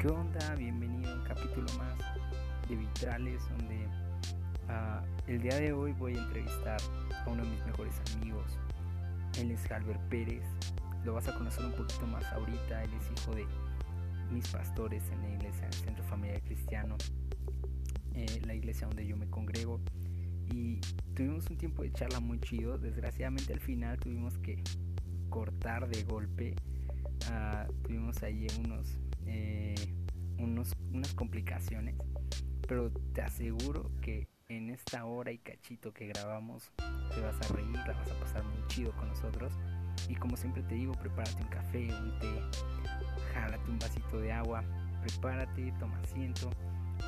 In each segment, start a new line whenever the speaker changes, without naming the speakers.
¿Qué onda? Bienvenido a un capítulo más de Vitrales donde ah, el día de hoy voy a entrevistar a uno de mis mejores amigos. Él es Albert Pérez. Lo vas a conocer un poquito más ahorita. Él es hijo de mis pastores en la iglesia, el Centro Familiar Cristiano, eh, la iglesia donde yo me congrego. Y tuvimos un tiempo de charla muy chido. Desgraciadamente al final tuvimos que cortar de golpe. Ah, tuvimos ahí unos, eh, unas complicaciones. Pero te aseguro que en esta hora y cachito que grabamos te vas a reír, la vas a pasar muy chido con nosotros. Y como siempre te digo, prepárate un café, un té, jálate un vasito de agua, prepárate, toma asiento,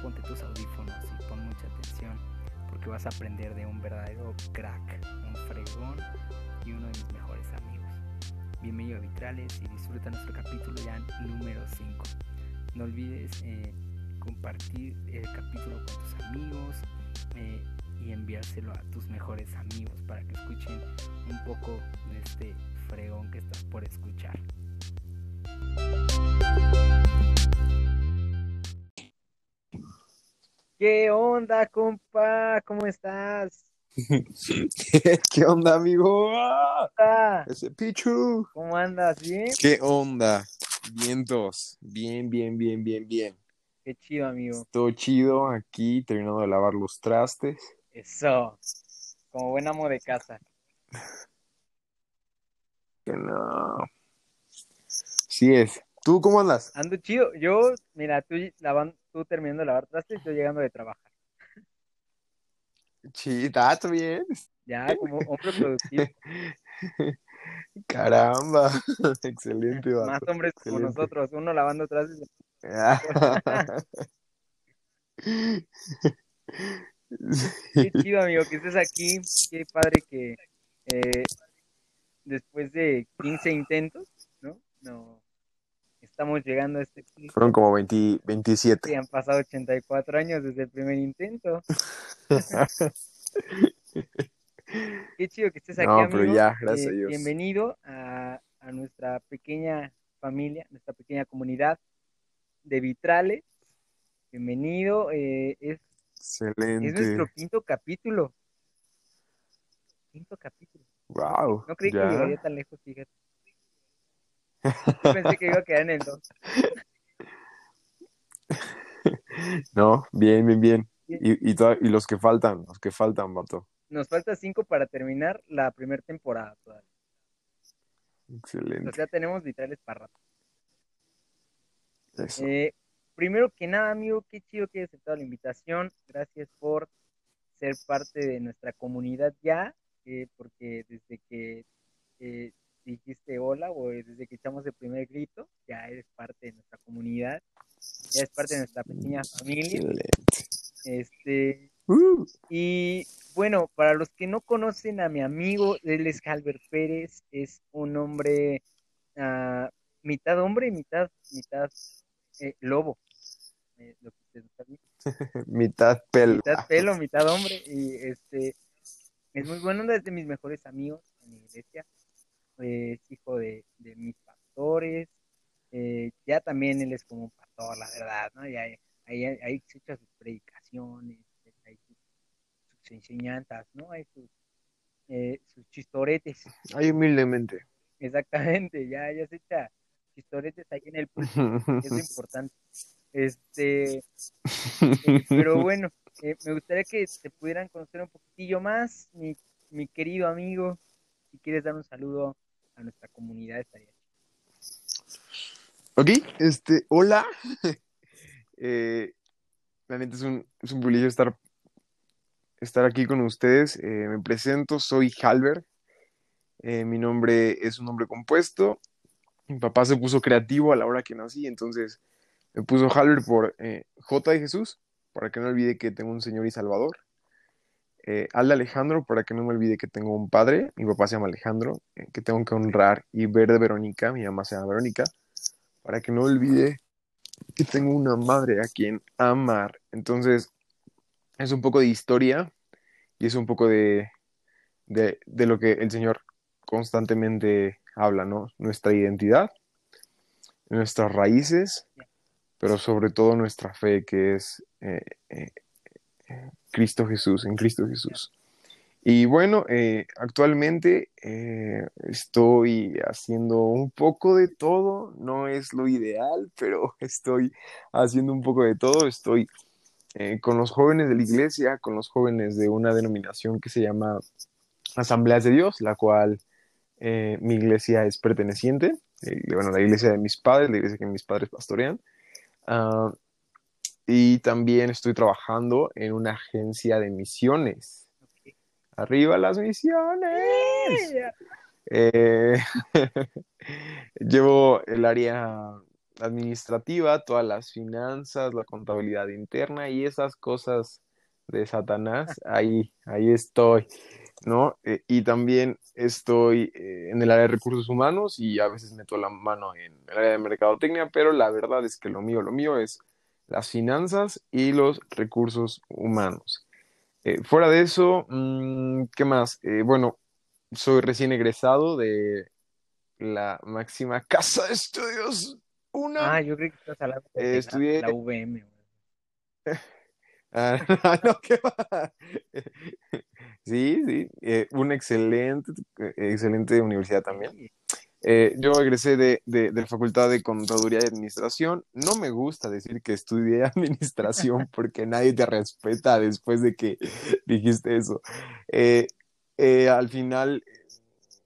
ponte tus audífonos y pon mucha atención porque vas a aprender de un verdadero crack, un fregón y uno de mis mejores amigos. Bienvenido a Vitrales y disfruta nuestro capítulo ya número 5. No olvides eh, compartir el capítulo con tus amigos eh, y enviárselo a tus mejores amigos para que escuchen un poco de este fregón que estás por escuchar. ¿Qué onda, compa? ¿Cómo estás?
¿Qué onda, amigo?
Ah,
Ese Pichu.
¿Cómo andas? ¿Bien?
¿Qué onda? Vientos. Bien, bien, bien, bien, bien.
Qué chido, amigo.
Todo chido aquí, terminando de lavar los trastes.
Eso. Como buen amo de casa.
Que no. Sí es. ¿Tú cómo andas?
Ando chido. Yo, mira, tú, lavan- tú terminando de lavar trastes, yo llegando de trabajar.
Chita, ¿todo bien?
Ya, como hombre productivo.
Caramba. Excelente,
Más
vato.
hombres como nosotros. Uno lavando trastes. Qué chido, amigo, que estés aquí. Qué padre que eh, después de 15 intentos, ¿no? No. Estamos llegando a este.
Fueron como 20 27.
Sí, han pasado 84 años desde el primer intento. Qué chido que estés aquí,
No,
amigo.
pero ya, gracias
Eh,
a Dios.
Bienvenido a, a nuestra pequeña familia, nuestra pequeña comunidad de vitrales. Bienvenido. eh, es, es
Excelente.
nuestro quinto capítulo. Quinto capítulo.
Wow.
No creí que llegaría tan lejos, fíjate. Yo pensé que iba a quedar en el 2.
No, bien, bien, bien. Y, y, los que faltan, los que faltan, vato.
Nos falta 5 para terminar la primera temporada todavía. O
Excelente.
sea, tenemos vitrales para rato.
Eso.
Eh, primero que nada, amigo, qué chido que hayas aceptado la invitación. Gracias por ser parte de nuestra comunidad ya, eh, porque desde que eh, dijiste hola o desde que echamos el primer grito, ya eres parte de nuestra comunidad, ya eres parte de nuestra pequeña familia. Este,
Uh,
y bueno, para los que no conocen a mi amigo, él es Albert Pérez, es un hombre ah, mitad hombre y mitad, mitad eh, lobo. Eh, lo que
mitad pelo.
mitad pelo, mitad hombre, y este es muy bueno, es de mis mejores amigos en mi iglesia, Eh, es hijo de, de mis pastores, eh, ya también él es como un pastor, la verdad, ¿no? Y ahí, ahí, ahí se echa sus predicaciones, hay sus, sus enseñanzas, ¿no? Hay sus, eh, sus chistoretes,
Ay, humildemente.
exactamente, ya, ya se echa chistoretes ahí en el es lo importante. Este, eh, pero bueno, eh, me gustaría que te pudieran conocer un poquitillo más, mi, mi querido amigo. Si quieres dar un saludo nuestra comunidad, estaría.
Ok, este, hola. Eh, la neta es un, es un privilegio estar, estar aquí con ustedes. Eh, me presento, soy Halber. Eh, mi nombre es un nombre compuesto. Mi papá se puso creativo a la hora que nací, entonces me puso Halber por eh, J de Jesús, para que no olvide que tengo un Señor y Salvador. Eh, Al Alejandro, para que no me olvide que tengo un padre. Mi papá se llama Alejandro, eh, que tengo que honrar. Y Ver de Verónica, mi mamá se llama Verónica para que no olvide que tengo una madre a quien amar. Entonces, es un poco de historia y es un poco de, de, de lo que el Señor constantemente habla, ¿no? Nuestra identidad, nuestras raíces, pero sobre todo nuestra fe que es eh, eh, Cristo Jesús, en Cristo Jesús. Y bueno, eh, actualmente eh, estoy haciendo un poco de todo, no es lo ideal, pero estoy haciendo un poco de todo, estoy eh, con los jóvenes de la iglesia, con los jóvenes de una denominación que se llama Asambleas de Dios, la cual mi iglesia es perteneciente, bueno, la iglesia de mis padres, la iglesia que mis padres pastorean. Ah, y también estoy trabajando en una agencia de misiones. Arriba las misiones. Eh, llevo el área administrativa, todas las finanzas, la contabilidad interna y esas cosas de Satanás. Ahí, ahí estoy, ¿no? Eh, y también estoy eh, en el área de recursos humanos y a veces meto la mano en el área de mercadotecnia, pero la verdad es que lo mío, lo mío es las finanzas y los recursos humanos. Eh, fuera de eso, mm, ¿qué más? Eh, bueno, soy recién egresado de la máxima casa de estudios. Una.
Ah, yo creo que estás hablando de
Eh, estudié.
la, VM.
Ah, no, ¿qué va? Sí, sí, una excelente, excelente universidad también. Eh, yo egresé de, de, de la Facultad de Contaduría y Administración. No me gusta decir que estudié administración porque nadie te respeta después de que dijiste eso. Eh, eh, al final,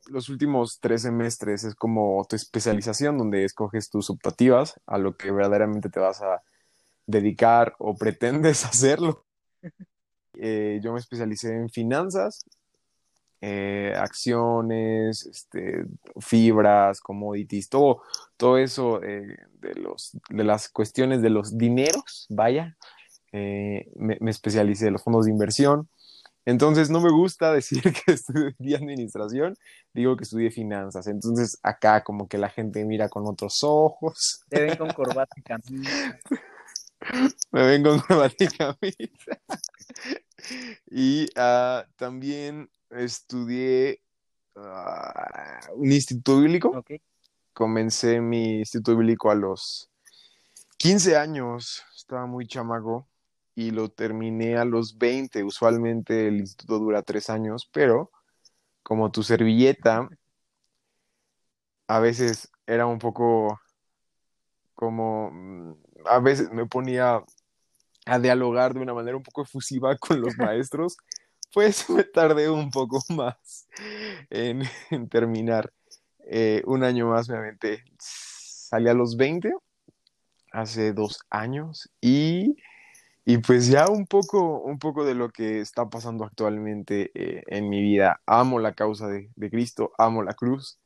los últimos tres semestres es como tu especialización donde escoges tus optativas a lo que verdaderamente te vas a dedicar o pretendes hacerlo. Eh, yo me especialicé en finanzas, eh, acciones, este, fibras, commodities, todo, todo eso eh, de, los, de las cuestiones de los dineros, vaya, eh, me, me especialicé en los fondos de inversión. Entonces no me gusta decir que estudié administración, digo que estudié finanzas. Entonces acá como que la gente mira con otros ojos,
Te ven con corbata y camisa.
me ven con corbata y camisa. Y ah, también estudié ah, un instituto bíblico. Comencé mi instituto bíblico a los 15 años, estaba muy chamaco y lo terminé a los 20. Usualmente el instituto dura tres años, pero como tu servilleta, a veces era un poco como, mm, a veces me ponía a dialogar de una manera un poco efusiva con los maestros, pues me tardé un poco más en, terminar. Eh, un año más me aventé. Salí a los 20, hace dos años, y, y pues ya un poco, un poco de lo que está pasando actualmente eh, en mi vida. Amo la causa de, de Cristo, amo la cruz,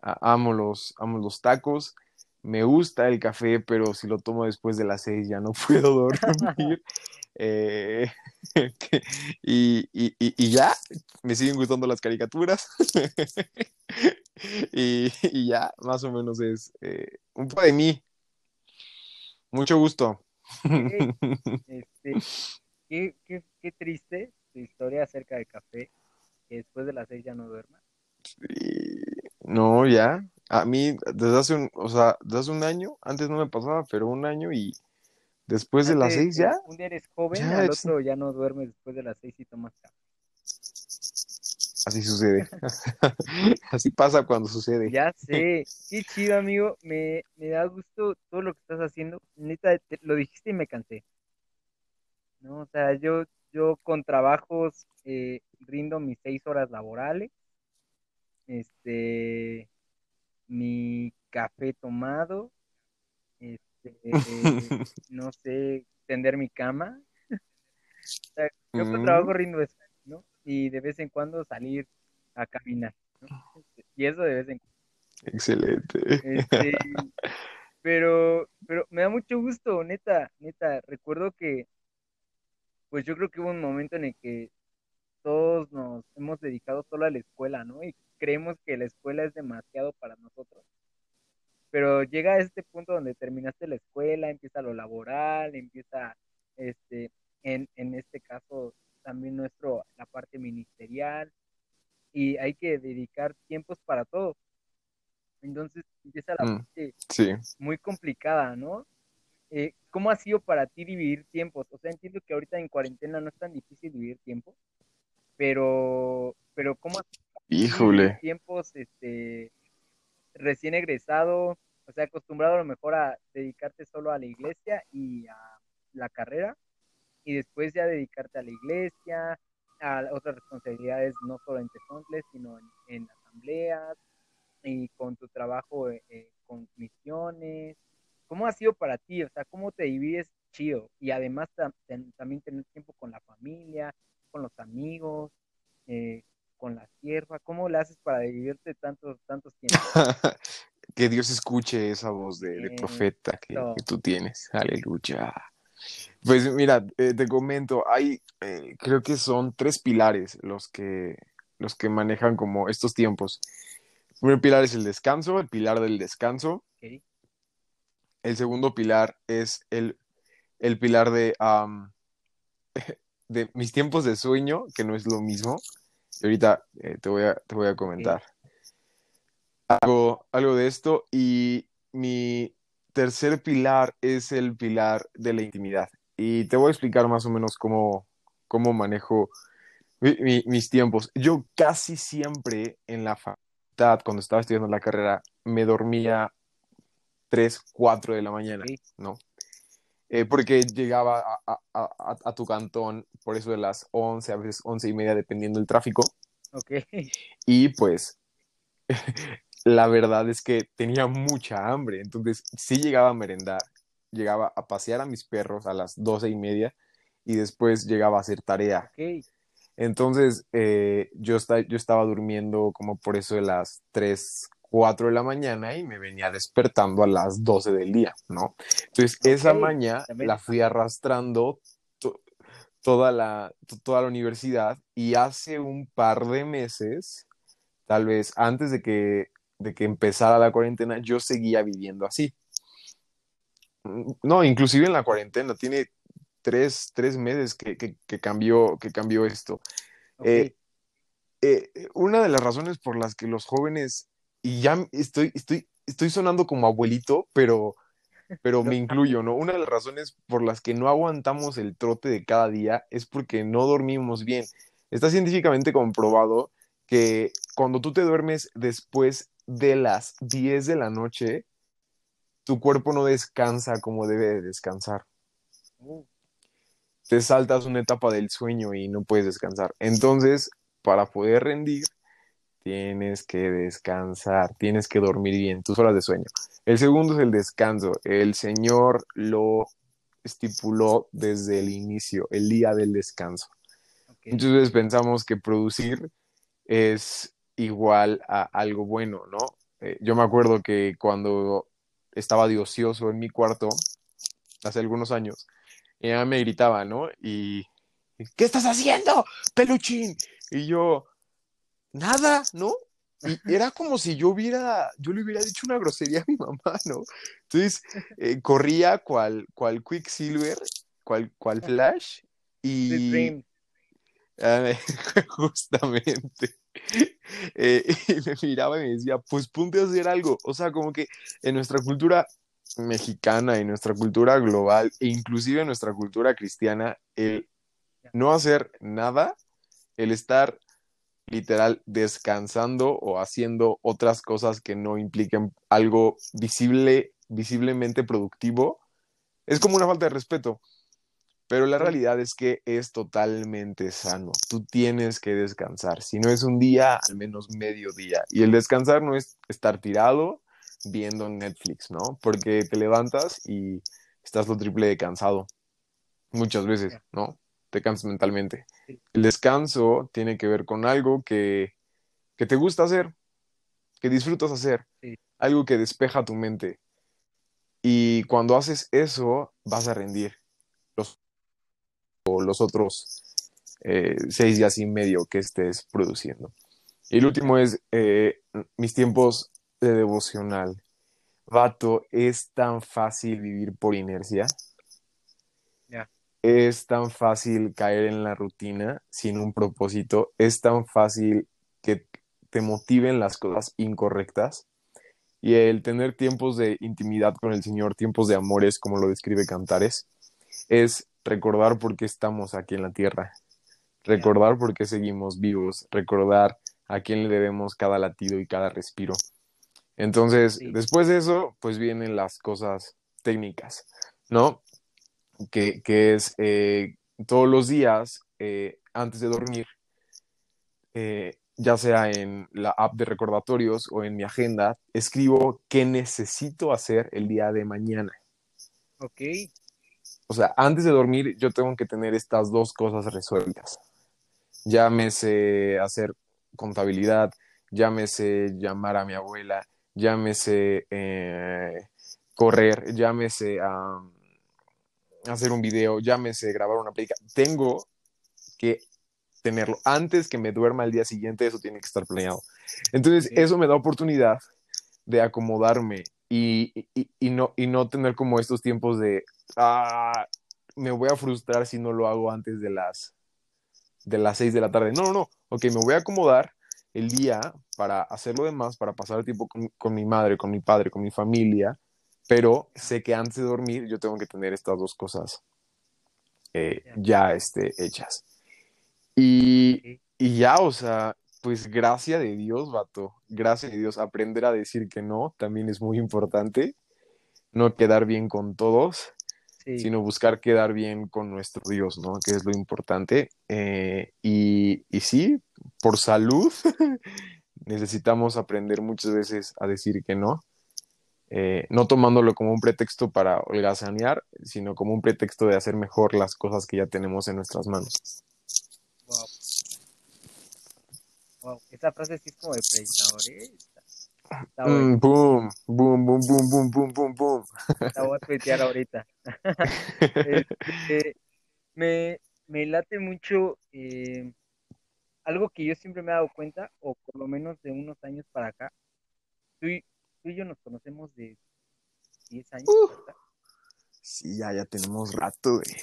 amo los, amo los tacos. Me gusta el café, pero si lo tomo después de las seis ya no puedo dormir. Eh, y, y- y- y ya, me siguen gustando las caricaturas. y, ya, más o menos es eh, un poco de mí. Mucho gusto.
Este, qué, qué, qué triste tu historia acerca del café, que después de las seis ya no duermas.
Y- No, ya. A mí, desde hace un, o sea, desde hace un año, antes no me pasaba, pero un año y después de las seis ya,
Un día eres joven,
ya
al otro ya no duermes después de las seis y tomas café.
así sucede. Así pasa cuando sucede.
Ya sé, qué chido, amigo. Me, me da gusto todo lo que estás haciendo. Neta, te- lo dijiste y me cansé. ¿No? O sea, yo, yo con trabajos eh, rindo mis seis horas laborales. Este, mi café tomado. Este, no sé, tender mi cama. O sea, yo con
Mm.
trabajo rindo ¿no? Y de vez en cuando salir a caminar, ¿no? Y eso de vez en
Excelente.
este, pero, pero me da mucho gusto, neta, neta. Recuerdo que, pues yo creo que hubo un momento en el que todos nos hemos dedicado solo a la escuela, ¿no? Y creemos que la escuela es demasiado para nosotros. Pero llega a este punto donde terminaste la escuela, empieza lo laboral, empieza, este, en, en este caso, también nuestro, la parte ministerial, y hay que dedicar tiempos para todo. Entonces empieza la
Mm.
parte
Sí.
muy complicada, ¿no? eh, ¿cómo ha sido para ti dividir tiempos? O sea, entiendo que ahorita en cuarentena no es tan difícil dividir tiempos, pero, pero ¿cómo ha sido
Híjole.
tiempos este, recién egresado, o sea, acostumbrado a lo mejor a dedicarte solo a la iglesia y a la carrera, y después ya dedicarte a la iglesia, a otras responsabilidades, no solo en Tezontles, sino en, asambleas y con tu trabajo eh, eh, con misiones. ¿Cómo ha sido para ti? O sea, ¿cómo te divides chido? Y además también tener tiempo con la familia, con los amigos, eh, con la sierva. ¿Cómo le haces para dividirte tantos, tantos tiempos?
que Dios escuche esa voz de, profeta que, tú tienes. Aleluya. Pues mira, eh, te comento, hay, eh, creo que son tres pilares los que, los que manejan como estos tiempos. El primer pilar es el descanso, el pilar del descanso. El segundo pilar es el, el pilar de, de mis tiempos de sueño, que no es lo mismo. Y ahorita eh, te, voy a, te voy a comentar algo, algo de esto. Y mi tercer pilar es el pilar de la intimidad. Y te voy a explicar más o menos cómo, cómo manejo mis tiempos. Yo casi siempre en la facultad, cuando estaba estudiando la carrera, me dormía 3, 4 de la mañana, ¿no? Eh, porque llegaba a, a, a, tu cantón por eso de las 11, a veces 11 y media, dependiendo del tráfico.
Ok.
Y pues, la verdad es que tenía mucha hambre, entonces sí llegaba a merendar, llegaba a pasear a mis perros a las 12 y media y después llegaba a hacer tarea.
Okay.
Entonces, eh, yo, yo estaba durmiendo como por eso de las 3, 4 de la mañana y me venía despertando a las 12 del día, ¿no? Entonces, esa mañana la fui arrastrando toda, la, toda la universidad y hace un par de meses, tal vez antes de que, de que empezara la cuarentena, yo seguía viviendo así. No, inclusive en la cuarentena, tiene tres, tres meses que, que, cambió, que cambió esto. Eh, eh, una de las razones por las que los jóvenes y ya estoy, estoy, estoy sonando como abuelito, pero, pero me incluyo, ¿no? Una de las razones por las que no aguantamos el trote de cada día es porque no dormimos bien. Está científicamente comprobado que cuando tú te duermes después de las 10 de la noche, tu cuerpo no descansa como debe de descansar. Oh. Te saltas una etapa del sueño y no puedes descansar. Entonces, para poder rendir, tienes que descansar, tienes que dormir bien, tus horas de sueño. El segundo es el descanso. El Señor lo estipuló desde el inicio, el día del descanso. Entonces pensamos que producir es igual a algo bueno, ¿no? Eh, yo me acuerdo que cuando estaba de ocioso en mi cuarto, hace algunos años, ella me gritaba, ¿no? Y, ¿qué estás haciendo, peluchín? Y yo, nada, ¿no? Y era como si yo hubiera, yo le hubiera dicho una grosería a mi mamá, ¿no? Entonces, eh, corría cual, cual Quicksilver, cual, cual Flash, y... Ah, justamente. Eh, y me miraba y me decía, pues ponte a hacer algo. O sea, como que en nuestra cultura mexicana, en nuestra cultura global, e inclusive en nuestra cultura cristiana, el no hacer nada, el estar literal descansando o haciendo otras cosas que no impliquen algo visible, visiblemente productivo, es como una falta de respeto. Pero la realidad es que es totalmente sano. Tú tienes que descansar. Si no es un día, al menos medio día. Y el descansar no es estar tirado viendo Netflix, ¿no? Porque te levantas y estás lo triple de cansado. Muchas veces, ¿no? Te cansas mentalmente. El descanso tiene que ver con algo que, que te gusta hacer, que disfrutas hacer, algo que despeja tu mente. Y cuando haces eso, vas a rendir los, los otros eh, seis días y medio que estés produciendo. Y el último es eh, mis tiempos de devocional. Vato, es tan fácil vivir por inercia es tan fácil caer en la rutina sin un propósito, es tan fácil que te motiven las cosas incorrectas y el tener tiempos de intimidad con el Señor, tiempos de amores, como lo describe Cantares, es recordar por qué estamos aquí en la tierra, recordar por qué seguimos vivos, recordar a quién le debemos cada latido y cada respiro. Entonces, después de eso, pues vienen las cosas técnicas, ¿no? Que, es eh, todos los días, eh, antes de dormir, eh, ya sea en la app de recordatorios o en mi agenda, escribo qué necesito hacer el día de mañana.
Ok.
O sea, antes de dormir yo tengo que tener estas dos cosas resueltas. Llámese hacer contabilidad, llámese llamar a mi abuela, llámese eh, correr, llámese a hacer un video, llámese grabar una película. Tengo que tenerlo. Antes que me duerma el día siguiente, eso tiene que estar planeado. Entonces, eso me da oportunidad de acomodarme y, no, y no tener como estos tiempos de, ah, me voy a frustrar si no lo hago antes de las, de las 6 de la tarde. No, no, no. Ok, me voy a acomodar el día para hacer lo demás, para pasar el tiempo con, mi madre, con mi padre, con mi familia, pero sé que antes de dormir yo tengo que tener estas dos cosas eh, ya este, hechas. Y, ya, o sea, pues gracias de Dios, vato, gracias de Dios, aprender a decir que no también es muy importante, no quedar bien con todos, sino buscar quedar bien con nuestro Dios, ¿no? Que es lo importante. Eh, y, y sí, por salud, necesitamos aprender muchas veces a decir que no. Eh, no tomándolo como un pretexto para holgazanear, sino como un pretexto de hacer mejor las cosas que ya tenemos en nuestras manos.
Wow. Wow, esa frase sí es como de predicador, ¿eh?
Mm, boom, boom, boom, boom, boom, boom, boom, boom.
La voy a tuitear ahorita. Este, me, me late mucho eh, algo que yo siempre me he dado cuenta, o por lo menos de unos años para acá. Tú y, tú y yo nos conocemos de 10 años. Uh,
sí, ya, ya tenemos rato, güey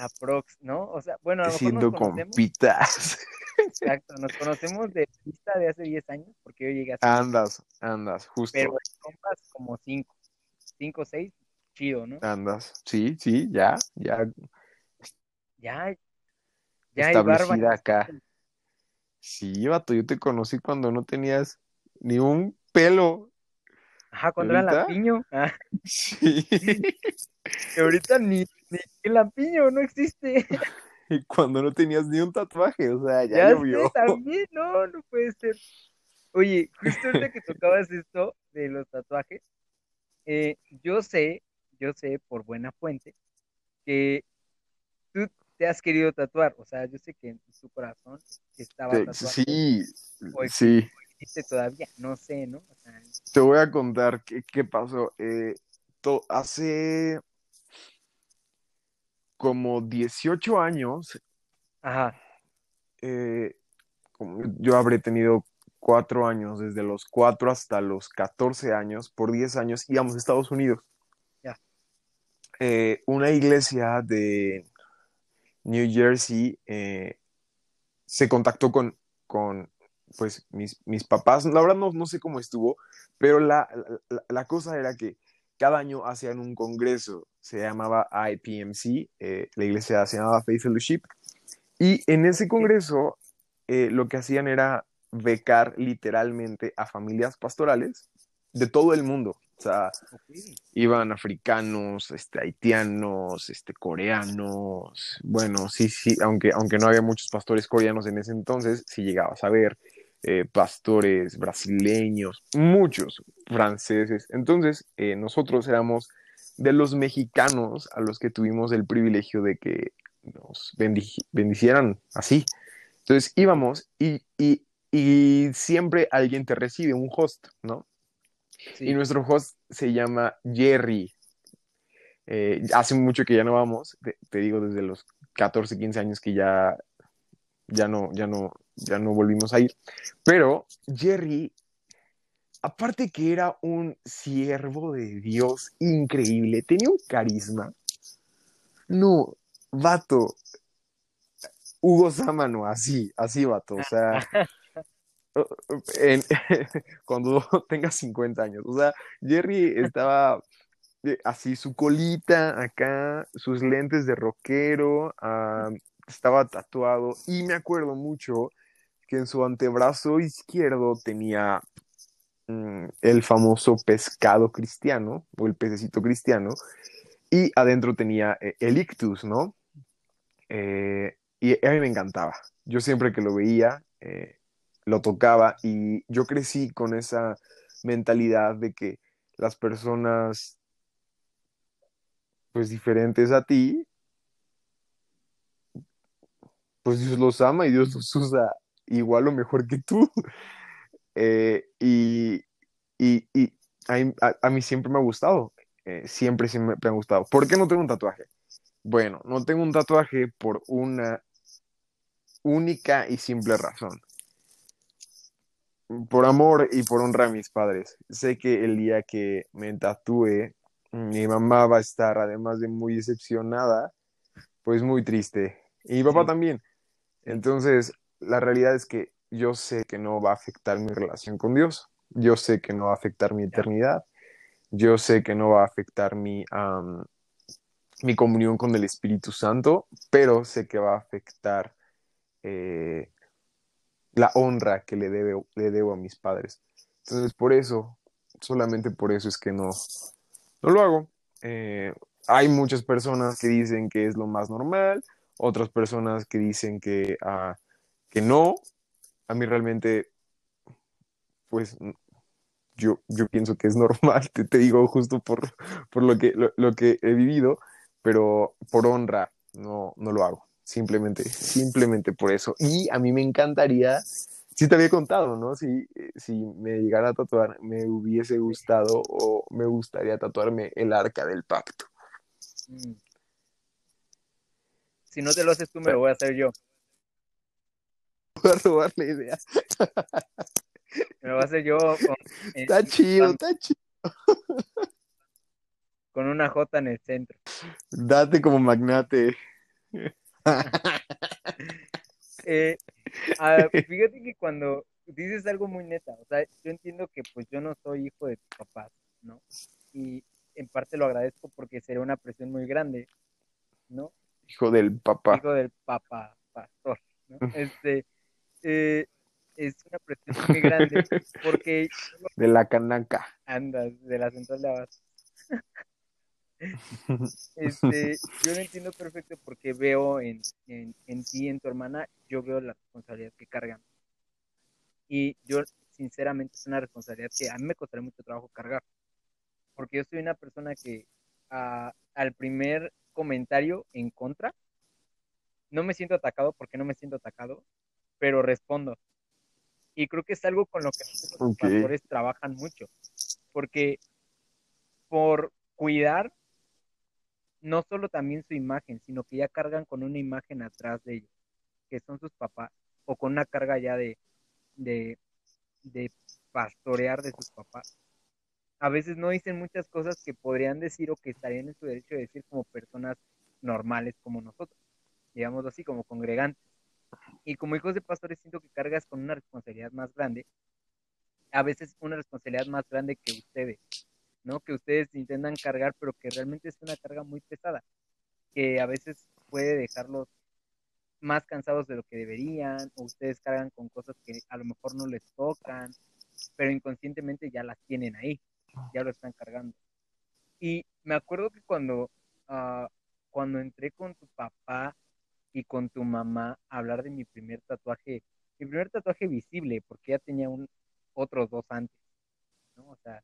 aprox, ¿no? O sea, bueno, a lo
mejor nos compitas.
Exacto, nos conocemos de vista de hace 10 años, porque yo llegué
a... Andas, andas, justo.
Pero compas como 5, 5 o 6, chido, ¿no?
Andas, sí, sí, ya, ya.
Ya, ya
establecida hay barba. acá. Sí, vato, yo te conocí cuando no tenías ni un pelo.
Ajá, cuando era lampiño. Ah.
Sí.
que ahorita ni, ni el lampiño no existe.
Y cuando no tenías ni un tatuaje, o sea, ya, ya llovió.
también, no, no puede ser. Oye, justo ahorita que tocabas esto de los tatuajes, eh, yo sé, yo sé por buena fuente, que tú te has querido tatuar, o sea, yo sé que en tu corazón estaba tatuado.
Sí, sí.
todavía, no sé, ¿no?
Te voy a contar qué, qué pasó. Eh, hace como 18 años,
Ajá.
Eh, yo habré tenido cuatro años, desde los cuatro hasta los 14 años, por 10 años íbamos a Estados Unidos. Eh, una iglesia de New Jersey se contactó con, con pues, mis, mis, papás. La verdad no, no sé cómo estuvo, pero la, la, la cosa era que cada año hacían un congreso, se llamaba IPMC, eh, la iglesia se llamaba Faith Fellowship, y en ese congreso eh, lo que hacían era becar literalmente a familias pastorales de todo el mundo. O sea, iban africanos, este, haitianos, este, coreanos. Bueno, sí, sí, aunque, aunque no había muchos pastores coreanos en ese entonces, sí llegabas a ver eh, pastores brasileños, muchos franceses. Entonces, eh, nosotros éramos de los mexicanos a los que tuvimos el privilegio de que nos bendicieran así. Entonces íbamos y, siempre alguien te recibe, un host, ¿no? Y nuestro host se llama Jerry. Eh, hace mucho que ya no vamos, te, digo desde los 14, 15 años que ya, ya, no, ya, no, ya no volvimos a ir. Pero Jerry, aparte que era un siervo de Dios increíble, tenía un carisma. No, vato. Hugo Sámano, así, así vato. O sea, cuando tenga 50 años. O sea, Jerry estaba eh, así, su colita acá, sus lentes de rockero, estaba tatuado y me acuerdo mucho que en su antebrazo izquierdo tenía mm, el famoso pescado cristiano o el pececito cristiano y adentro tenía eh, el ictus, ¿no? Eh, y a mí me encantaba. Yo siempre que lo veía, eh, lo tocaba y yo crecí con esa mentalidad de que las personas pues diferentes a ti, pues Dios los ama y Dios los usa igual o mejor que tú. y, y, y a, a, mí siempre me ha gustado, siempre, siempre me ha gustado. ¿Por qué no tengo un tatuaje? Bueno, no tengo un tatuaje por una única y simple razón. Por amor y por honra a mis padres. Sé que el día que me tatúe, mi mamá va a estar, además de muy decepcionada, pues muy triste. Y mi papá también. Entonces, la realidad es que yo sé que no va a afectar mi relación con Dios. Yo sé que no va a afectar mi eternidad. Yo sé que no va a afectar mi, mi comunión con el Espíritu Santo, pero sé que va a afectar eh, la honra que le, debe, le debo a mis padres. Entonces, por eso, solamente por eso es que no, no lo hago. Eh, hay muchas personas que dicen que es lo más normal, otras personas que dicen que, uh, que no. A mí realmente, pues, yo, yo pienso que es normal, te, te digo justo por, por lo, que, lo, lo, que he vivido, pero por honra no, no lo hago simplemente, simplemente por eso. Y a mí me encantaría, si te había contado, ¿no? Si, si me llegara a tatuar, me hubiese gustado o me gustaría tatuarme el arca del pacto.
Si no te lo haces tú, me lo voy a hacer yo.
Voy a robar la idea.
Me lo voy a hacer yo. Con,
está chido, está chido.
Con una J en el centro.
Date como magnate.
Eh, fíjate que cuando dices algo muy neta, o sea, yo entiendo que pues yo no soy hijo de tu papá, ¿no? Y en parte lo agradezco porque sería una presión muy grande, ¿no?
Hijo del papá.
Hijo del papá, pastor, ¿no? Este, eh, es una presión muy grande porque...
De la canaca.
Andas, de la central de abasto. Este, yo lo entiendo perfecto porque veo en, en, en ti, en tu hermana, yo veo la responsabilidad que cargan. Y yo, sinceramente, es una responsabilidad que a mí me costaría mucho trabajo cargar. Porque yo soy una persona que al primer comentario en contra, no me siento atacado porque no me siento atacado, pero respondo. Y creo que es algo con lo que los pastores trabajan mucho. Porque por cuidar no solo también su imagen, sino que ya cargan con una imagen atrás de ellos, que son sus papás, o con una carga ya de, de, de pastorear de sus papás. A veces no dicen muchas cosas que podrían decir o que estarían en su derecho de decir como personas normales como nosotros, digamos así, como congregantes. Y como hijos de pastores siento que cargas con una responsabilidad más grande, a veces una responsabilidad más grande que ustedes, ¿no? Que ustedes intentan cargar, pero que realmente es una carga muy pesada, que a veces puede dejarlos más cansados de lo que deberían, o ustedes cargan con cosas que a lo mejor no les tocan, pero inconscientemente ya las tienen ahí, ya lo están cargando. Y me acuerdo que cuando, uh, cuando entré con tu papá y con tu mamá a hablar de mi primer tatuaje, mi primer tatuaje visible, porque ya tenía un, otros dos antes, ¿no? O sea,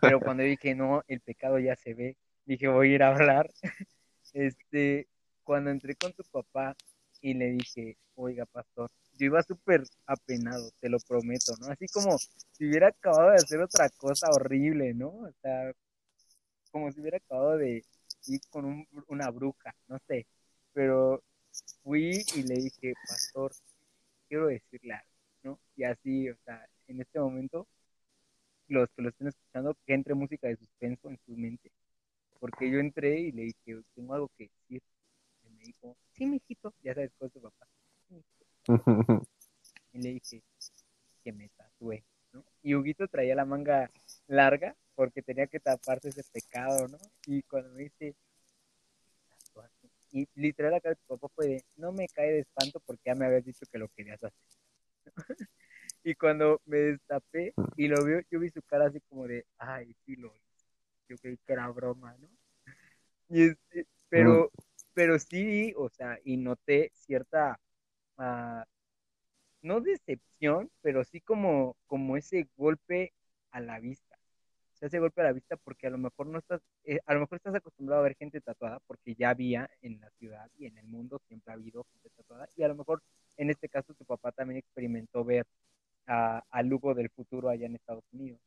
pero cuando dije, no, el pecado ya se ve, dije, voy a ir a hablar. Este, cuando entré con tu papá y le dije, oiga, pastor, yo iba súper apenado, te lo prometo, ¿no? Así como si hubiera acabado de hacer otra cosa horrible, ¿no? O sea, como si hubiera acabado de ir con una bruja, no sé. Pero fui y le dije, pastor, quiero decirle algo, ¿no? Y así, o sea, en este momento los que lo estén escuchando, que entre música de suspenso en su mente. Porque yo entré y le dije, tengo algo que decir. Y me dijo, sí, mijito, ya sabes cosas de papá. y le dije, que me tatué, ¿no? Y Huguito traía la manga larga porque tenía que taparse ese pecado, ¿no? Y cuando me dice, y literal la cara de tu papá fue de, no me cae de espanto porque ya me habías dicho que lo querías hacer. y cuando me destapé y lo vio, yo vi su cara así como de, ay, sí lo hice. Yo creí que era broma, ¿no? Y este, pero, pero sí, o sea, y noté cierta, uh, no decepción, pero sí como, como ese golpe a la vista. O sea, ese golpe a la vista porque a lo mejor no estás, eh, a lo mejor estás acostumbrado a ver gente tatuada porque ya había en la ciudad y en el mundo siempre ha habido gente tatuada y a lo mejor en este caso tu papá también experimentó ver a, a Lugo del futuro allá en Estados Unidos.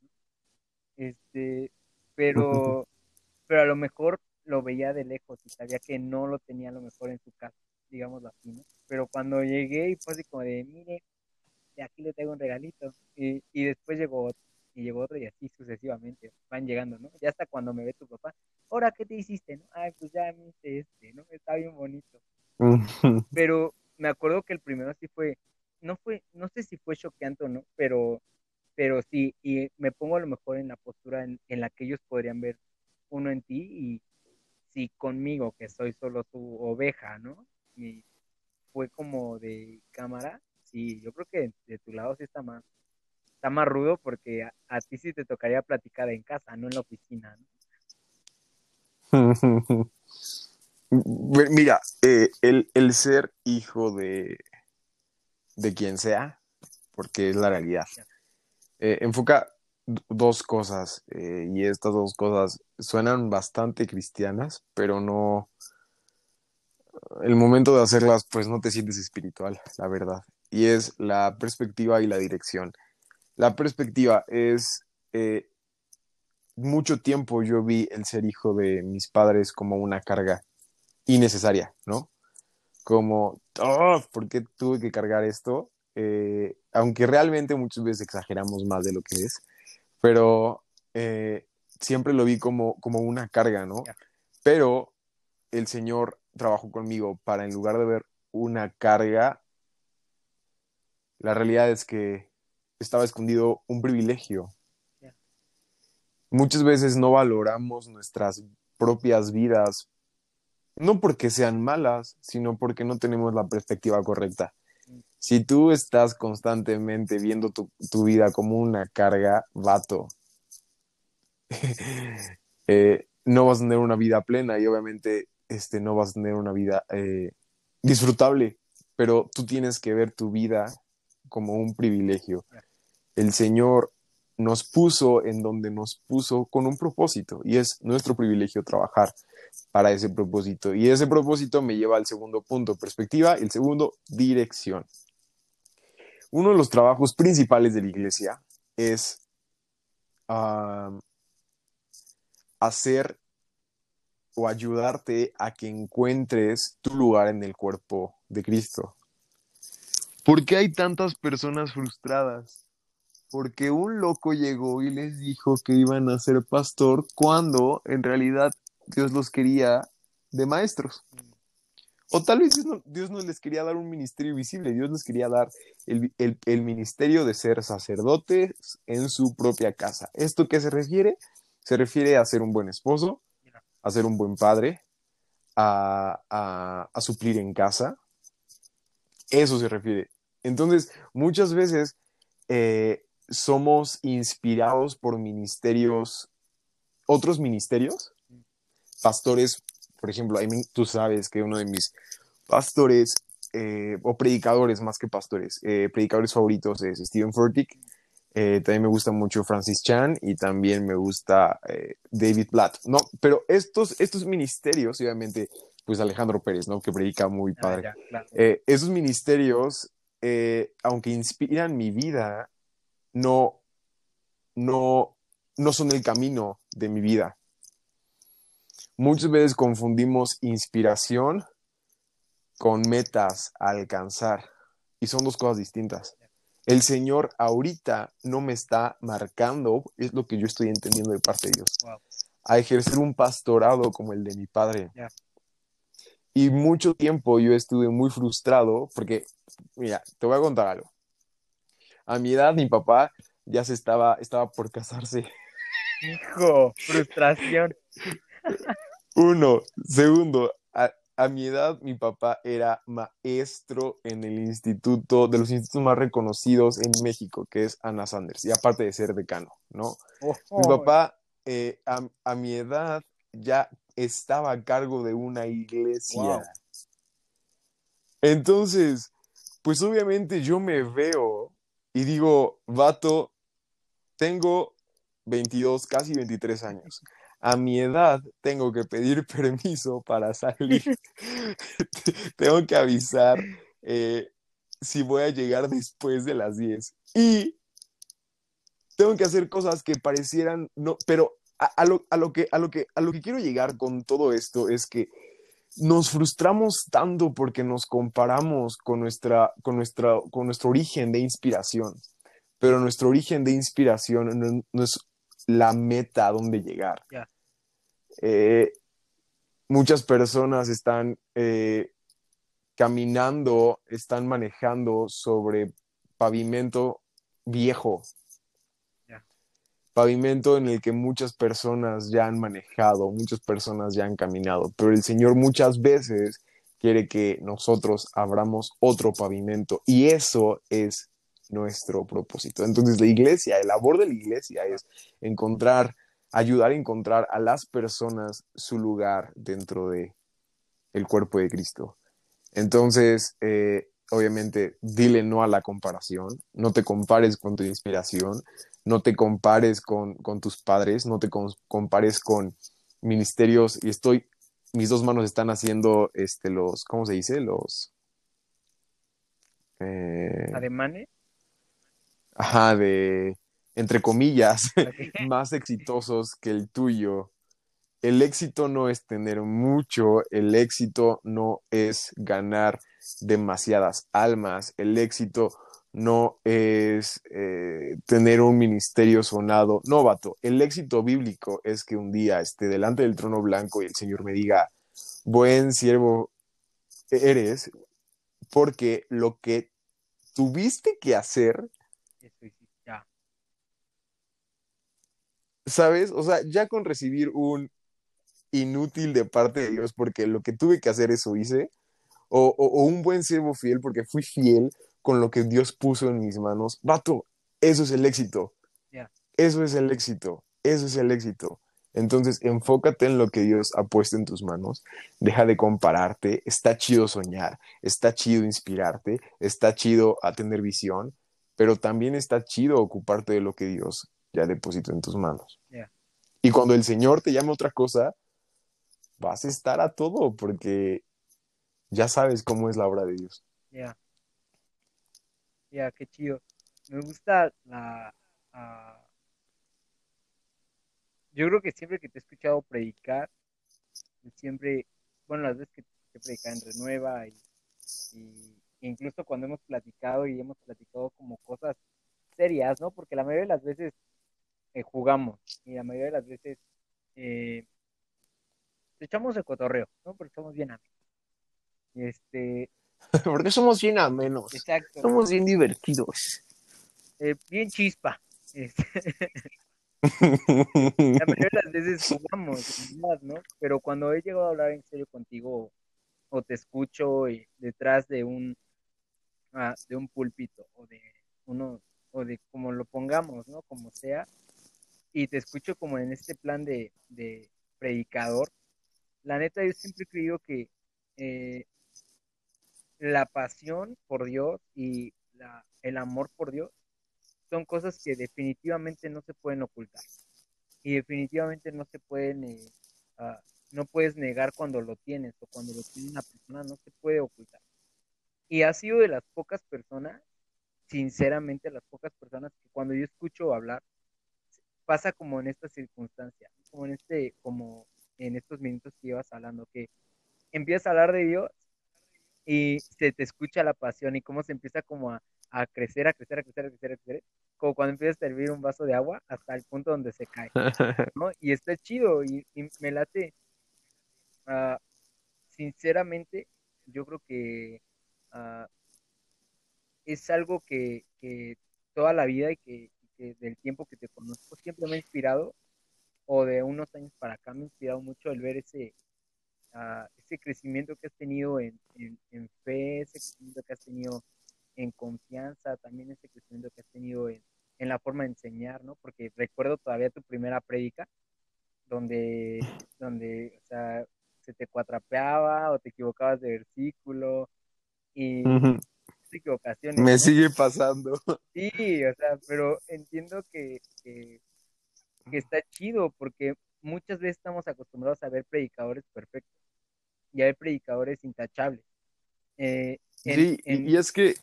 Este, pero, pero a lo mejor lo veía de lejos y sabía que no lo tenía a lo mejor en su casa, digamos así, ¿no? Pero cuando llegué y fue así como de, mire, de aquí le traigo un regalito. Y, y después llegó otro, y llegó otro y así sucesivamente van llegando, ¿no? Ya hasta cuando me ve tu papá, ahora, ¿qué te hiciste? ¿no? Ay, pues ya me hice este, ¿no? Está bien bonito. Pero me acuerdo que el primero sí fue, no fue, no sé si fue choqueante o no, pero, pero sí, y me pongo a lo mejor en la postura en, en la que ellos podrían ver uno en ti y sí conmigo, que soy solo su oveja, ¿no? Y fue como de cámara, sí, yo creo que de tu lado sí está más, está más rudo porque a, ti sí te tocaría platicar en casa, no en la oficina, ¿no?
Mira, eh, el, el, ser hijo de, de quien sea, porque es la realidad, eh, enfoca dos cosas eh, y estas dos cosas suenan bastante cristianas, pero no, el momento de hacerlas pues no te sientes espiritual, la verdad. Y es la perspectiva y la dirección. La perspectiva es, eh, mucho tiempo yo vi el ser hijo de mis padres como una carga innecesaria, ¿no? Como, oh, ¿por qué tuve que cargar esto? Eh, aunque realmente muchas veces exageramos más de lo que es pero eh, siempre lo vi como, como una carga, ¿no? Pero el Señor trabajó conmigo para, en lugar de ver una carga, la realidad es que estaba escondido un privilegio. Muchas veces no valoramos nuestras propias vidas, no porque sean malas, sino porque no tenemos la perspectiva correcta si tú estás constantemente viendo tu, vida como una carga, vato, eh, no vas a tener una vida plena y obviamente este, no vas a tener una vida eh, disfrutable, pero tú tienes que ver tu vida como un privilegio. El Señor nos puso en donde nos puso con un propósito y es nuestro privilegio trabajar para ese propósito. Y ese propósito me lleva al segundo punto, perspectiva, y el segundo, dirección uno de los trabajos principales de la iglesia es hacer o ayudarte a que encuentres tu lugar en el cuerpo de Cristo. ¿Por qué hay tantas personas frustradas? Porque un loco llegó y les dijo que iban a ser pastor cuando en realidad Dios los quería de maestros. O tal vez Dios no, les quería dar un ministerio visible, Dios les quería dar el, ministerio de ser sacerdotes en su propia casa. ¿Esto qué se refiere? Se refiere a ser un buen esposo, a ser un buen padre, a, suplir en casa. Eso se refiere. Entonces, muchas veces eh, somos inspirados por ministerios, otros ministerios, pastores por ejemplo, tú sabes que uno de mis pastores eh, o predicadores más que pastores, eh, predicadores favoritos es Stephen Furtick. Eh, también me gusta mucho Francis Chan y también me gusta David Platt. No, pero estos, estos ministerios, obviamente, pues Alejandro Pérez, ¿no? Que predica muy ah, padre. esos ministerios, aunque inspiran mi vida, no, no, no son el camino de mi vida. Muchas veces confundimos inspiración con metas a alcanzar y son dos cosas distintas. El Señor ahorita no me está marcando, es lo que yo estoy entendiendo de parte de Dios, a ejercer un pastorado como el de mi padre. Y mucho tiempo yo estuve muy frustrado porque, mira, te voy a contar algo. A mi edad, mi papá ya se estaba, estaba por casarse.
Hijo, frustración.
Uno. Segundo, a, a mi edad, mi papá era maestro en el instituto, de los institutos más reconocidos en México, que es Ana Sanders, y aparte de ser decano, ¿no? Mi papá, eh, a, a mi edad, ya estaba a cargo de una iglesia.
Wow.
Entonces, pues obviamente yo me veo y digo, vato, tengo 22, casi 23 años. A mi edad tengo que pedir permiso para salir. tengo que avisar eh, si voy a llegar después de las 10. Y tengo que hacer cosas que parecieran, no, pero a, a lo, a, lo que, a, lo que, a lo que quiero llegar con todo esto es que nos frustramos tanto porque nos comparamos con, nuestra, con, nuestra, con nuestro origen de inspiración, pero nuestro origen de inspiración no, no es la meta a donde llegar. Eh, muchas personas están eh, caminando, están manejando sobre pavimento viejo, pavimento en el que muchas personas ya han manejado, muchas personas ya han caminado, pero el Señor muchas veces quiere que nosotros abramos otro pavimento y eso es nuestro propósito. Entonces la iglesia, el labor de la iglesia es encontrar, ayudar a encontrar a las personas su lugar dentro de el cuerpo de Cristo. Entonces, eh, obviamente, dile no a la comparación, no te compares con tu inspiración, no te compares con, con tus padres, no te com- compares con ministerios, y estoy, mis dos manos están haciendo este, los, ¿cómo se dice? Los... eh,
ademanes.
ajá, de, entre comillas, más exitosos que el tuyo. El éxito no es tener mucho, el éxito no es ganar demasiadas almas, el éxito no es eh, tener un ministerio sonado. No, vato, el éxito bíblico es que un día esté delante del trono blanco y el Señor me diga, buen siervo eres, porque lo que tuviste que hacer
Eso hiciste, ya.
¿Sabes? O sea, ya con recibir un inútil de parte de Dios porque lo que tuve que hacer eso hice, o, o- o un buen siervo fiel porque fui fiel con lo que Dios puso en mis manos, vato, eso es el éxito. Eso es el éxito. Eso es el éxito. Entonces, enfócate en lo que Dios ha puesto en tus manos. Deja de compararte. Está chido soñar. Está chido inspirarte. Está chido a tener visión. Pero también está chido ocuparte de lo que Dios ya depositó en tus manos. Y cuando el Señor te llame a otra cosa, vas a estar a todo porque ya sabes cómo es la obra de Dios.
Ya. Ya, qué chido. Me gusta la... ah, Yo creo que siempre que te he escuchado predicar, siempre, bueno, las veces que te he predicado en Renueva y, y incluso cuando hemos platicado y hemos platicado como cosas serias, ¿no? Porque la mayoría de las veces eh, jugamos y la mayoría de las veces eh, echamos el cotorreo, ¿no? Porque somos bien amigos. Y Este,
porque somos bien amenos.
exacto.
Somos bien divertidos.
eh, bien chispa. Este, la mayoría de las veces jugamos, verdad, ¿no? Pero cuando he llegado a hablar en serio contigo o te escucho detrás de un ah, de un púlpito o de uno o de como lo pongamos, ¿no? Como sea, y te escucho como en este plan de, predicador, la neta yo siempre he creído que eh, la pasión por Dios y el amor por Dios son cosas que definitivamente no se pueden ocultar y definitivamente no se pueden, eh, ah, no puedes negar cuando lo tienes o cuando lo tiene una persona, no se puede ocultar. Y ha sido de las pocas personas, sinceramente, las pocas personas que cuando yo escucho hablar, pasa como en esta circunstancia, como en este, como en estos minutos que llevas hablando, que empiezas a hablar de Dios y se te escucha la pasión y cómo se empieza como a, a crecer, a crecer, a crecer, a crecer, a crecer, como cuando empiezas a servir un vaso de agua hasta el punto donde se cae, ¿no? Y está chido y, y me late, ah, sinceramente, yo creo que ah, es algo que, que toda la vida y que, del tiempo que te conozco siempre me ha inspirado, o de unos años para acá me ha inspirado mucho el ver ese, uh, ese crecimiento que has tenido en, en, fe, ese crecimiento que has tenido en confianza, también ese crecimiento que has tenido en, en la forma de enseñar, ¿no? Porque recuerdo todavía tu primera prédica, donde, donde, o sea, se te cuatrapeaba o te equivocabas de versículo y equivocaciones.
Me sigue pasando.
Sí, o sea, pero entiendo que, que, está chido porque muchas veces estamos acostumbrados a ver predicadores perfectos y a ver predicadores intachables.
Eh, sí, y es que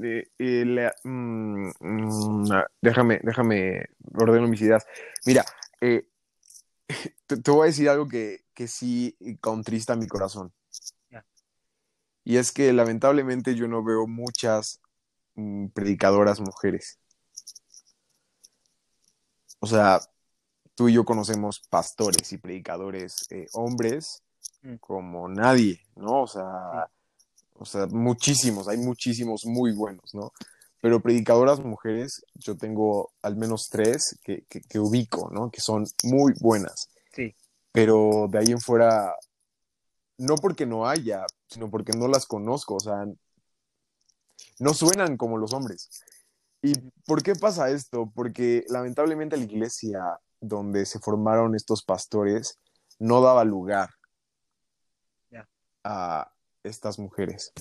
eh, eh, mm, mm, déjame, déjame ordeno mis ideas. Mira, te, voy a decir algo que, que sí contrista mi corazón. Y es que lamentablemente yo no veo muchas mm, predicadoras mujeres. O sea, tú y yo conocemos pastores y predicadores eh, hombres mm. como nadie, ¿no? O sea, o sea, muchísimos, hay muchísimos muy buenos, ¿no? Pero predicadoras mujeres, yo tengo al menos tres que, que ubico, ¿no? Que son muy buenas.
Sí.
Pero de ahí en fuera, no porque no haya, sino porque no las conozco, o sea, no suenan como los hombres. ¿Y por qué pasa esto? Porque lamentablemente la iglesia donde se formaron estos pastores no daba lugar a estas mujeres.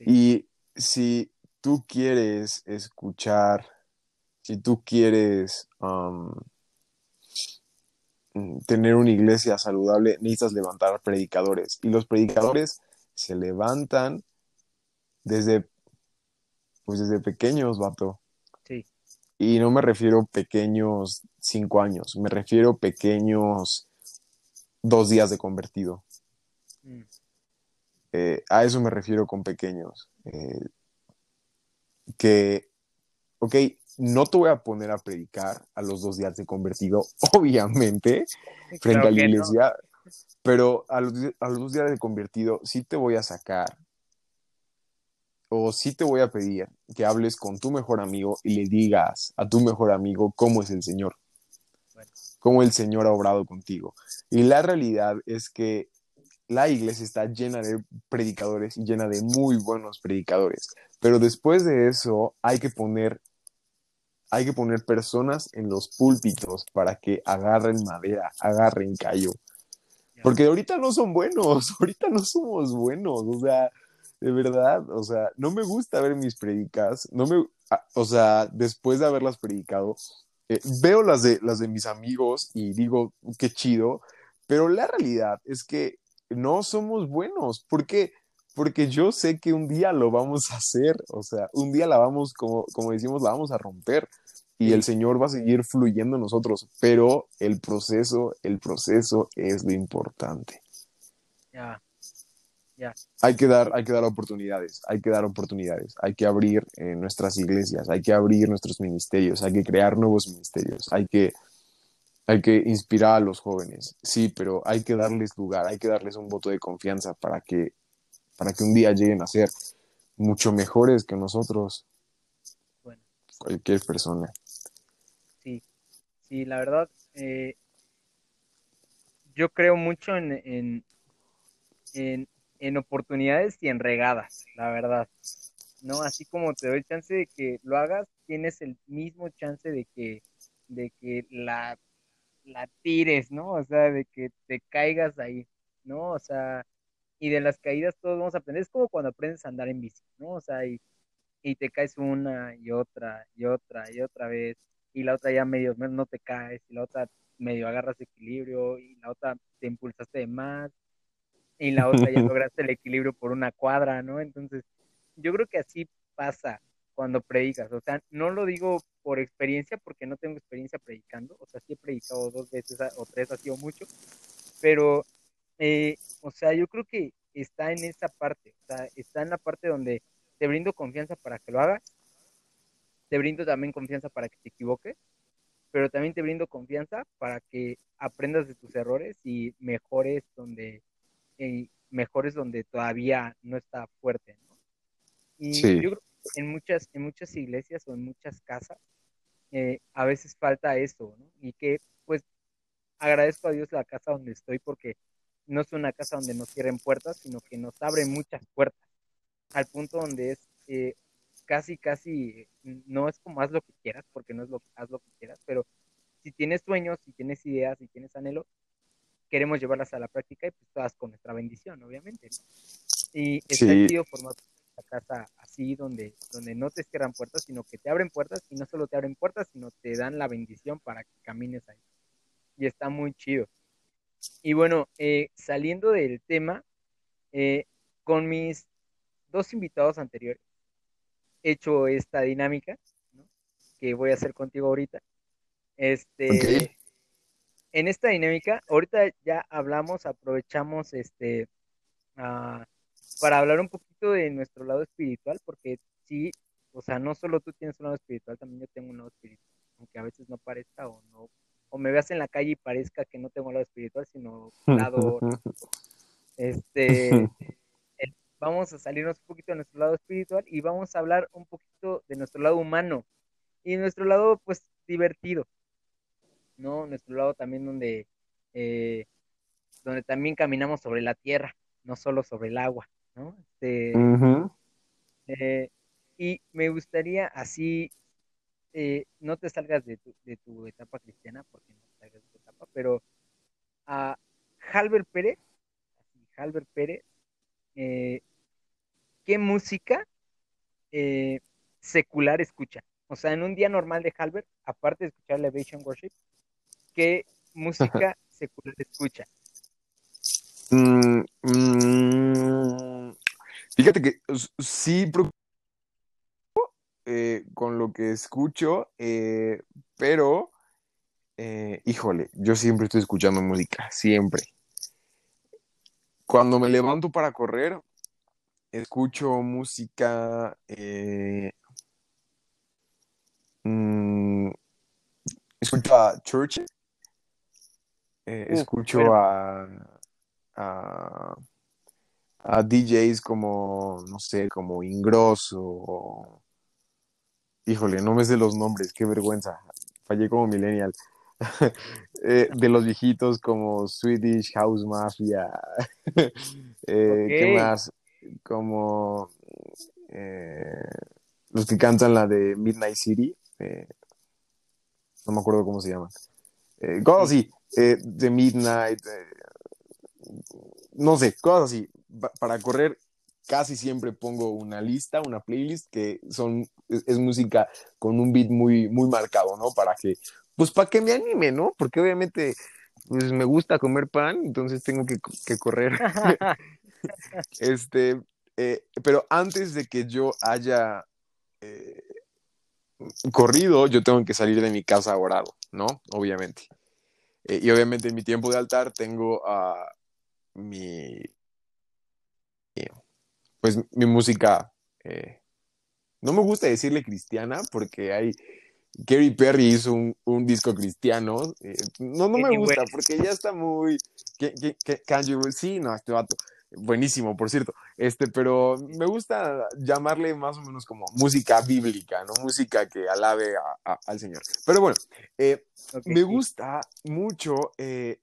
Y si tú quieres escuchar, si tú quieres um, tener una iglesia saludable, necesitas levantar predicadores. Y los predicadores se levantan desde, pues desde pequeños, vato.
Sí.
Y no me refiero pequeños cinco años, me refiero pequeños dos días de convertido. Mm. Eh, a eso me refiero con pequeños. Eh, que, ok, no te voy a poner a predicar a los dos días de convertido, obviamente, frente a la iglesia, pero a los, dos días de convertido sí te voy a sacar o sí te voy a pedir que hables con tu mejor amigo y le digas a tu mejor amigo cómo es el Señor, cómo el Señor ha obrado contigo. Y la realidad es que la iglesia está llena de predicadores y llena de muy buenos predicadores, pero después de eso hay que poner hay que poner personas en los púlpitos para que agarren madera, agarren callo. Porque ahorita no son buenos, ahorita no somos buenos, o sea, de verdad, o sea, no me gusta ver mis predicas, no me, ah, o sea, después de haberlas predicado, eh, veo las de, las de mis amigos y digo, qué chido, pero la realidad es que no somos buenos, porque porque yo sé que un día lo vamos a hacer, o sea, un día la vamos, como, como decimos, la vamos a romper y el Señor va a seguir fluyendo en nosotros, pero el proceso, el proceso es lo importante.
Ya, ya.
Hay que dar, hay que dar oportunidades, hay que dar oportunidades, hay que abrir eh, nuestras iglesias, hay que abrir nuestros ministerios, hay que crear nuevos ministerios, hay que, hay que inspirar a los jóvenes, sí, pero hay que darles lugar, hay que darles un voto de confianza para que para que un día lleguen a ser mucho mejores que nosotros.
Bueno.
Cualquier persona.
Sí, sí, la verdad, eh, yo creo mucho en, en, en, oportunidades y en regadas, la verdad. ¿no? Así como te doy chance de que lo hagas, tienes el mismo chance de que, de que la, la tires, ¿no? O sea, de que te caigas ahí, ¿no? O sea, y de las caídas todos vamos a aprender. Es como cuando aprendes a andar en bici, ¿no? O sea, y, y te caes una y otra y otra y otra vez, y la otra ya medio no te caes, y la otra medio agarras equilibrio, y la otra te impulsaste de más, y la otra ya lograste el equilibrio por una cuadra, ¿no? Entonces, yo creo que así pasa cuando predicas, o sea, no lo digo por experiencia, porque no tengo experiencia predicando, o sea, sí he predicado dos veces o tres, ha sido mucho, pero eh, o sea, yo creo que está en esa parte, o sea, está en la parte donde te brindo confianza para que lo hagas, te brindo también confianza para que te equivoques, pero también te brindo confianza para que aprendas de tus errores y mejores donde, mejores donde todavía no está fuerte, ¿no? Y yo, en muchas, en muchas iglesias o en muchas casas, eh, a veces falta eso, ¿no? Y que pues agradezco a Dios la casa donde estoy porque no es una casa donde nos cierren puertas, sino que nos abre muchas puertas, al punto donde es eh, casi, casi, no es como haz lo que quieras, porque no es lo haz lo que quieras, pero si tienes sueños, si tienes ideas, si tienes anhelo, queremos llevarlas a la práctica y pues todas con nuestra bendición, obviamente. Y está sí. formar una casa así donde, donde no te cierran puertas, sino que te abren puertas y no solo te abren puertas, sino te dan la bendición para que camines ahí. Y está muy chido. Y bueno, eh, saliendo del tema, eh, con mis dos invitados anteriores, he hecho esta dinámica que voy a hacer contigo ahorita. Este, en esta dinámica, ahorita ya hablamos, aprovechamos este para hablar un poquito de nuestro lado espiritual, porque sí, o sea, no solo tú tienes un lado espiritual, también yo tengo un lado espiritual, aunque a veces no parezca o no, o me veas en la calle y parezca que no tengo lado espiritual, sino lado, este, vamos a salirnos un poquito de nuestro lado espiritual y vamos a hablar un poquito de nuestro lado humano y nuestro lado, pues, divertido, ¿no? Nuestro lado también donde, eh, donde también caminamos sobre la tierra, no solo sobre el agua, ¿no? Este, eh, y me gustaría así, eh, no te salgas de tu, de tu etapa cristiana, porque no te salgas de tu etapa, pero a Halber Pérez, Halber Pérez, ¿qué música secular escucha? O sea, en un día normal de Halbert, aparte de escuchar Elevation Worship, ¿qué música secular escucha?
Mm, mm, fíjate que sí eh, con lo que escucho, eh, pero eh, híjole, yo siempre estoy escuchando música, siempre. Cuando me levanto para correr, escucho música. Mm, escucho a Church escucho a, a, DJs como, no sé, como Ingrosso. Híjole, no me sé los nombres, qué vergüenza. Fallé como millennial. Eh, de los viejitos como Swedish House Mafia. Eh, ¿Qué más? Como los que cantan la de Midnight City. no me acuerdo cómo se llama. cosas así. Eh, de Midnight, eh, no sé, cosas así. Para correr casi siempre pongo una lista, una playlist que son, es, música con un beat muy, muy marcado, ¿no? Para que, pues para que me anime, ¿no? Porque obviamente, pues me gusta comer pan, entonces tengo que, correr. este, eh, pero antes de que yo haya corrido, yo tengo que salir de mi casa orado, ¿no? Obviamente. Eh, y obviamente en mi tiempo de altar tengo a mi, pues mi música, eh, no me gusta decirle cristiana porque hay, Gary Perry hizo un, un disco cristiano, eh, no, no me gusta porque ya está muy, que, que, sí, no, este vato, buenísimo, por cierto. Este, pero me gusta llamarle más o menos como música bíblica, ¿no? Música que alabe al Señor. Pero bueno, eh, me gusta mucho eh,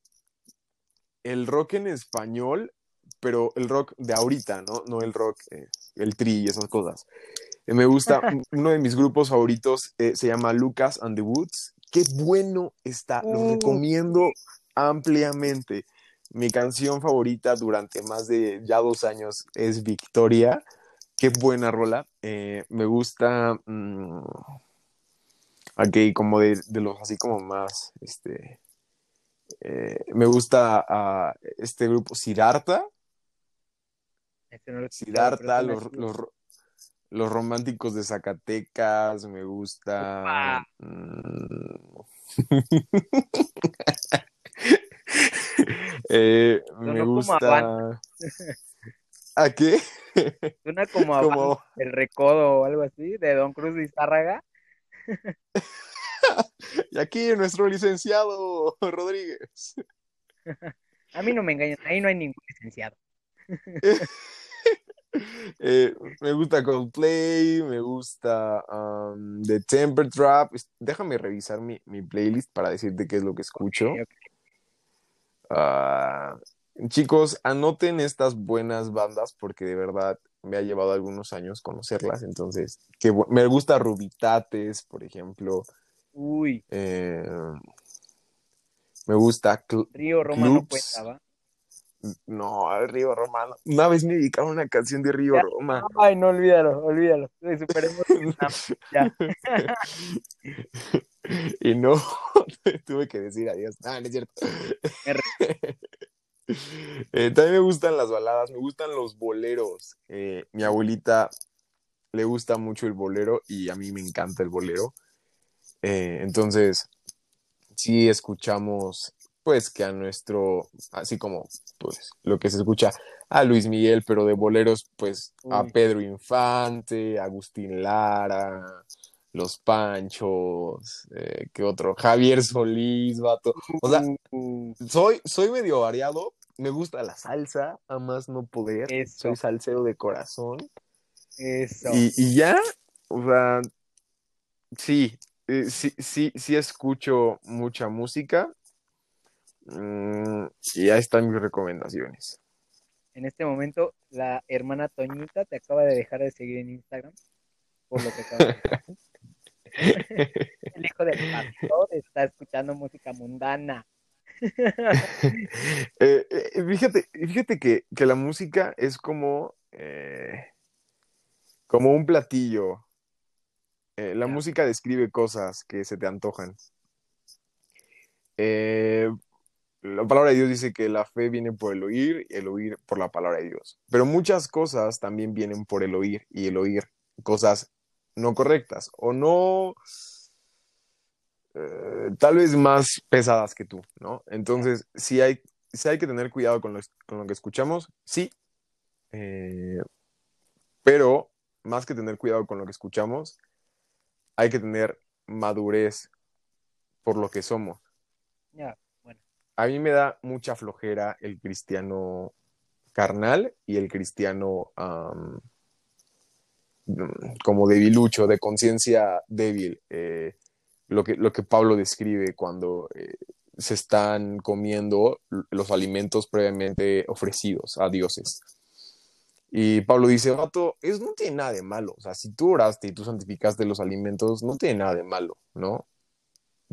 el rock en español, pero el rock de ahorita, ¿no? No el rock, eh, el tri y esas cosas. me gusta, uno de mis grupos favoritos se llama Lucas and the Woods. Qué bueno está, lo uh. recomiendo ampliamente. Mi canción favorita durante más de ya dos años es Victoria. Qué buena rola. Eh, me gusta. Mm, aquí, como de, los así como más. Este. Eh, me gusta a este grupo Siddhartha. Este los, los, románticos de Zacatecas. Me gusta. Mm. Eh, me gusta. ¿A, qué?
Suena como, el recodo o algo así, de Don Cruz de Izárraga.
y aquí nuestro licenciado Rodríguez.
A mí no me engañan, ahí no hay ningún licenciado.
Eh, me gusta Coldplay, me gusta um, The Temper Trap. Déjame revisar mi, mi playlist para decirte qué es lo que escucho. Ah, chicos, anoten estas buenas bandas porque de verdad me ha llevado algunos años conocerlas. Entonces, que me gusta Rubitates, por ejemplo.
Uy,
Eh, me gusta Cl-
Río Roma no
Clubs.
cuenta, ¿va?
No, el Río Romano. Una vez me dedicaron una canción de Río
Ya.
Roma.
Ay, no, olvídalo, olvídalo. Lo superemos. Ya.
y no, tuve que decir adiós. Ah, no es cierto. Eh, también me gustan las baladas, me gustan los boleros. Eh, mi abuelita le gusta mucho el bolero y a mí me encanta el bolero. Eh, entonces, sí escuchamos, pues, que a nuestro, así como, pues, lo que se escucha a Luis Miguel, pero de boleros, pues, a. Pedro Infante, Agustín Lara, Los Panchos, eh, ¿qué otro? Javier Solís, vato. O sea, soy, soy medio variado, me gusta la salsa, a más no poder.
Eso.
Soy salsero de corazón.
eso.
Y, y ya, o sea, sí, eh, sí, sí, sí escucho mucha música. Mm, y ahí están mis recomendaciones.
En este momento, la hermana Toñita te acaba de dejar de seguir en Instagram por lo que acaba de. El hijo del pastor está escuchando música mundana.
Eh, eh, fíjate, fíjate que, que la música es como, eh, como un platillo. Eh, la música describe cosas que se te antojan. La palabra de Dios dice que la fe viene por el oír y el oír por la palabra de Dios. Pero muchas cosas también vienen por el oír y el oír cosas no correctas o no eh, tal vez más pesadas que tú, ¿no? Entonces, sí hay, hay que tener cuidado con lo, con lo que escuchamos, sí, Eh, pero más que tener cuidado con lo que escuchamos, hay que tener madurez por lo que somos. A mí me da mucha flojera el cristiano carnal y el cristiano como debilucho, de conciencia débil. eh, lo, que, lo que Pablo describe cuando eh, se están comiendo los alimentos previamente ofrecidos a dioses. Y Pablo dice, vato, eso no tiene nada de malo. O sea, si tú oraste y tú santificaste los alimentos, no tiene nada de malo, ¿no?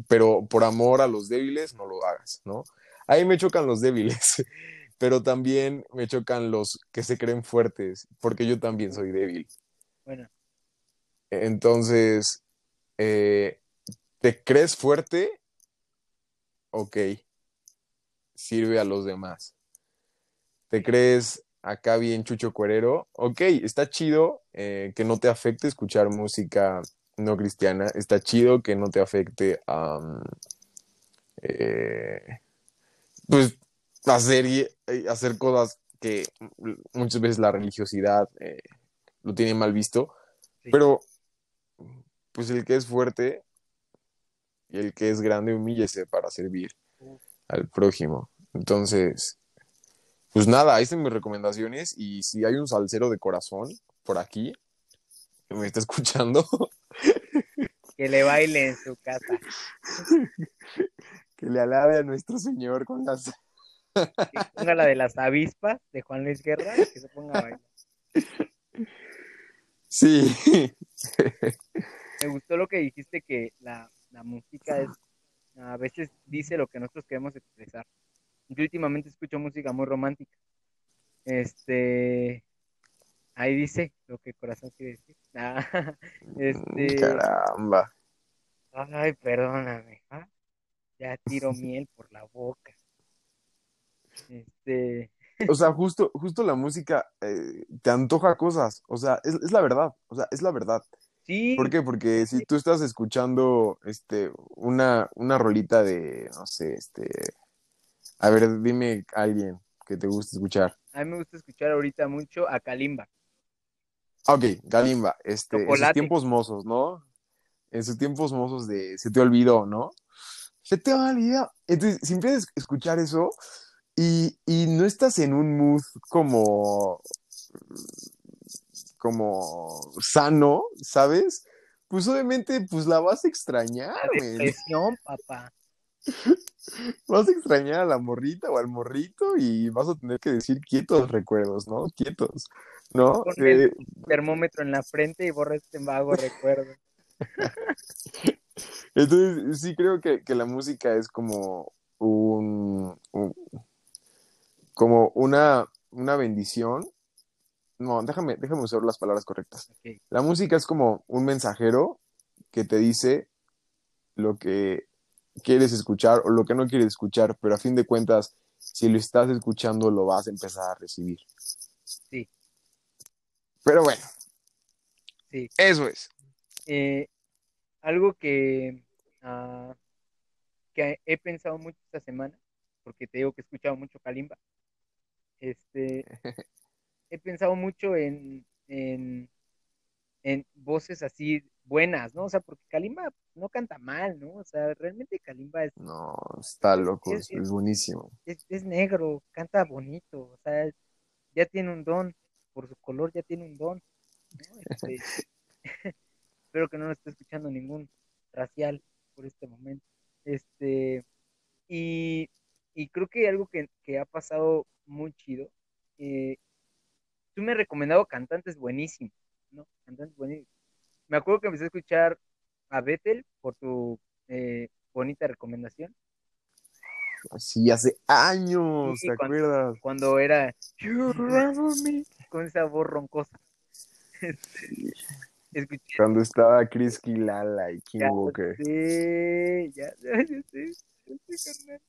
Pero por amor a los débiles, no lo hagas, ¿no? Ahí me chocan los débiles, pero también me chocan los que se creen fuertes, porque yo también soy débil.
bueno,
Entonces, eh, ¿te crees fuerte? Ok, sirve a los demás. ¿Te crees acá bien chucho cuerero? Ok, está chido eh, que no te afecte escuchar música no cristiana, está chido que no te afecte am, eh, pues hacer, eh, hacer cosas que muchas veces la religiosidad eh, lo tiene mal visto,
Sí.
pero pues el que es fuerte y el que es grande humíllese para servir al prójimo. Entonces, pues nada, ahí están mis recomendaciones y si hay un salsero de corazón por aquí que me está escuchando,
que le baile en su casa.
que le alabe a nuestro Señor con las...
Que ponga la de las avispas de Juan Luis Guerra, que se ponga a bailar.
Sí,
Me gustó lo que dijiste que la, la música es a veces dice lo que nosotros queremos expresar. Yo últimamente escucho música muy romántica. Este ahí dice lo que el corazón quiere decir. Ah, este
caramba.
ay, perdóname. ¿ah? Ya tiro miel por la boca. Este,
O sea, justo, justo la música eh, te antoja cosas, o sea, es, es la verdad, o sea, es la verdad.
sí,
¿Por qué? Porque si tú estás escuchando este, una, una rolita de, no sé, este, a ver, dime a alguien que te guste escuchar.
a mí me gusta escuchar ahorita mucho a Kalimba.
Ok, Galimba, este, en sus tiempos mozos, ¿no? En sus tiempos mozos de se te olvidó, ¿no? Se te olvidó. Entonces, si empiezas a escuchar eso y, y no estás en un mood como como sano, ¿sabes? Pues obviamente, pues la vas a extrañar,
depresión, papá.
Vas a extrañar a la morrita o al morrito y vas a tener que decir quietos recuerdos, ¿no? Quietos, ¿no?
Pon el termómetro en la frente y borra este vago recuerdo.
Entonces, sí creo que, la música es como un, como una, una bendición. No, déjame, déjame usar las palabras correctas. La música es como un mensajero que te dice lo que quieres escuchar o lo que no quieres escuchar, pero a fin de cuentas, si lo estás escuchando, lo vas a empezar a recibir. Pero bueno.
Sí.
Eso es.
Eh, algo que, uh, que he pensado mucho esta semana, porque te digo que he escuchado mucho Kalimba, este, he pensado mucho en, en, en, voces así buenas, ¿no? O sea, porque Kalimba no canta mal, ¿no? O sea, realmente Kalimba es...
No, está loco, es, buenísimo.
Es, es, negro, canta bonito, o sea, ya tiene un don, por su color ya tiene un don. ¿no? Este, espero que no lo esté escuchando ningún racial por este momento. Este, y, creo que algo que, ha pasado muy chido, eh, tú me has recomendado cantantes buenísimos, ¿no? Cantantes buenísimos. Me acuerdo que empecé a escuchar a Bethel por tu eh, bonita recomendación.
Sí, hace años, ¿te acuerdas?
Cuando era con esa voz roncosa.
Cuando estaba Chris Kilala y King Walker.
Sí, ya, ya, ya sé, ya sé,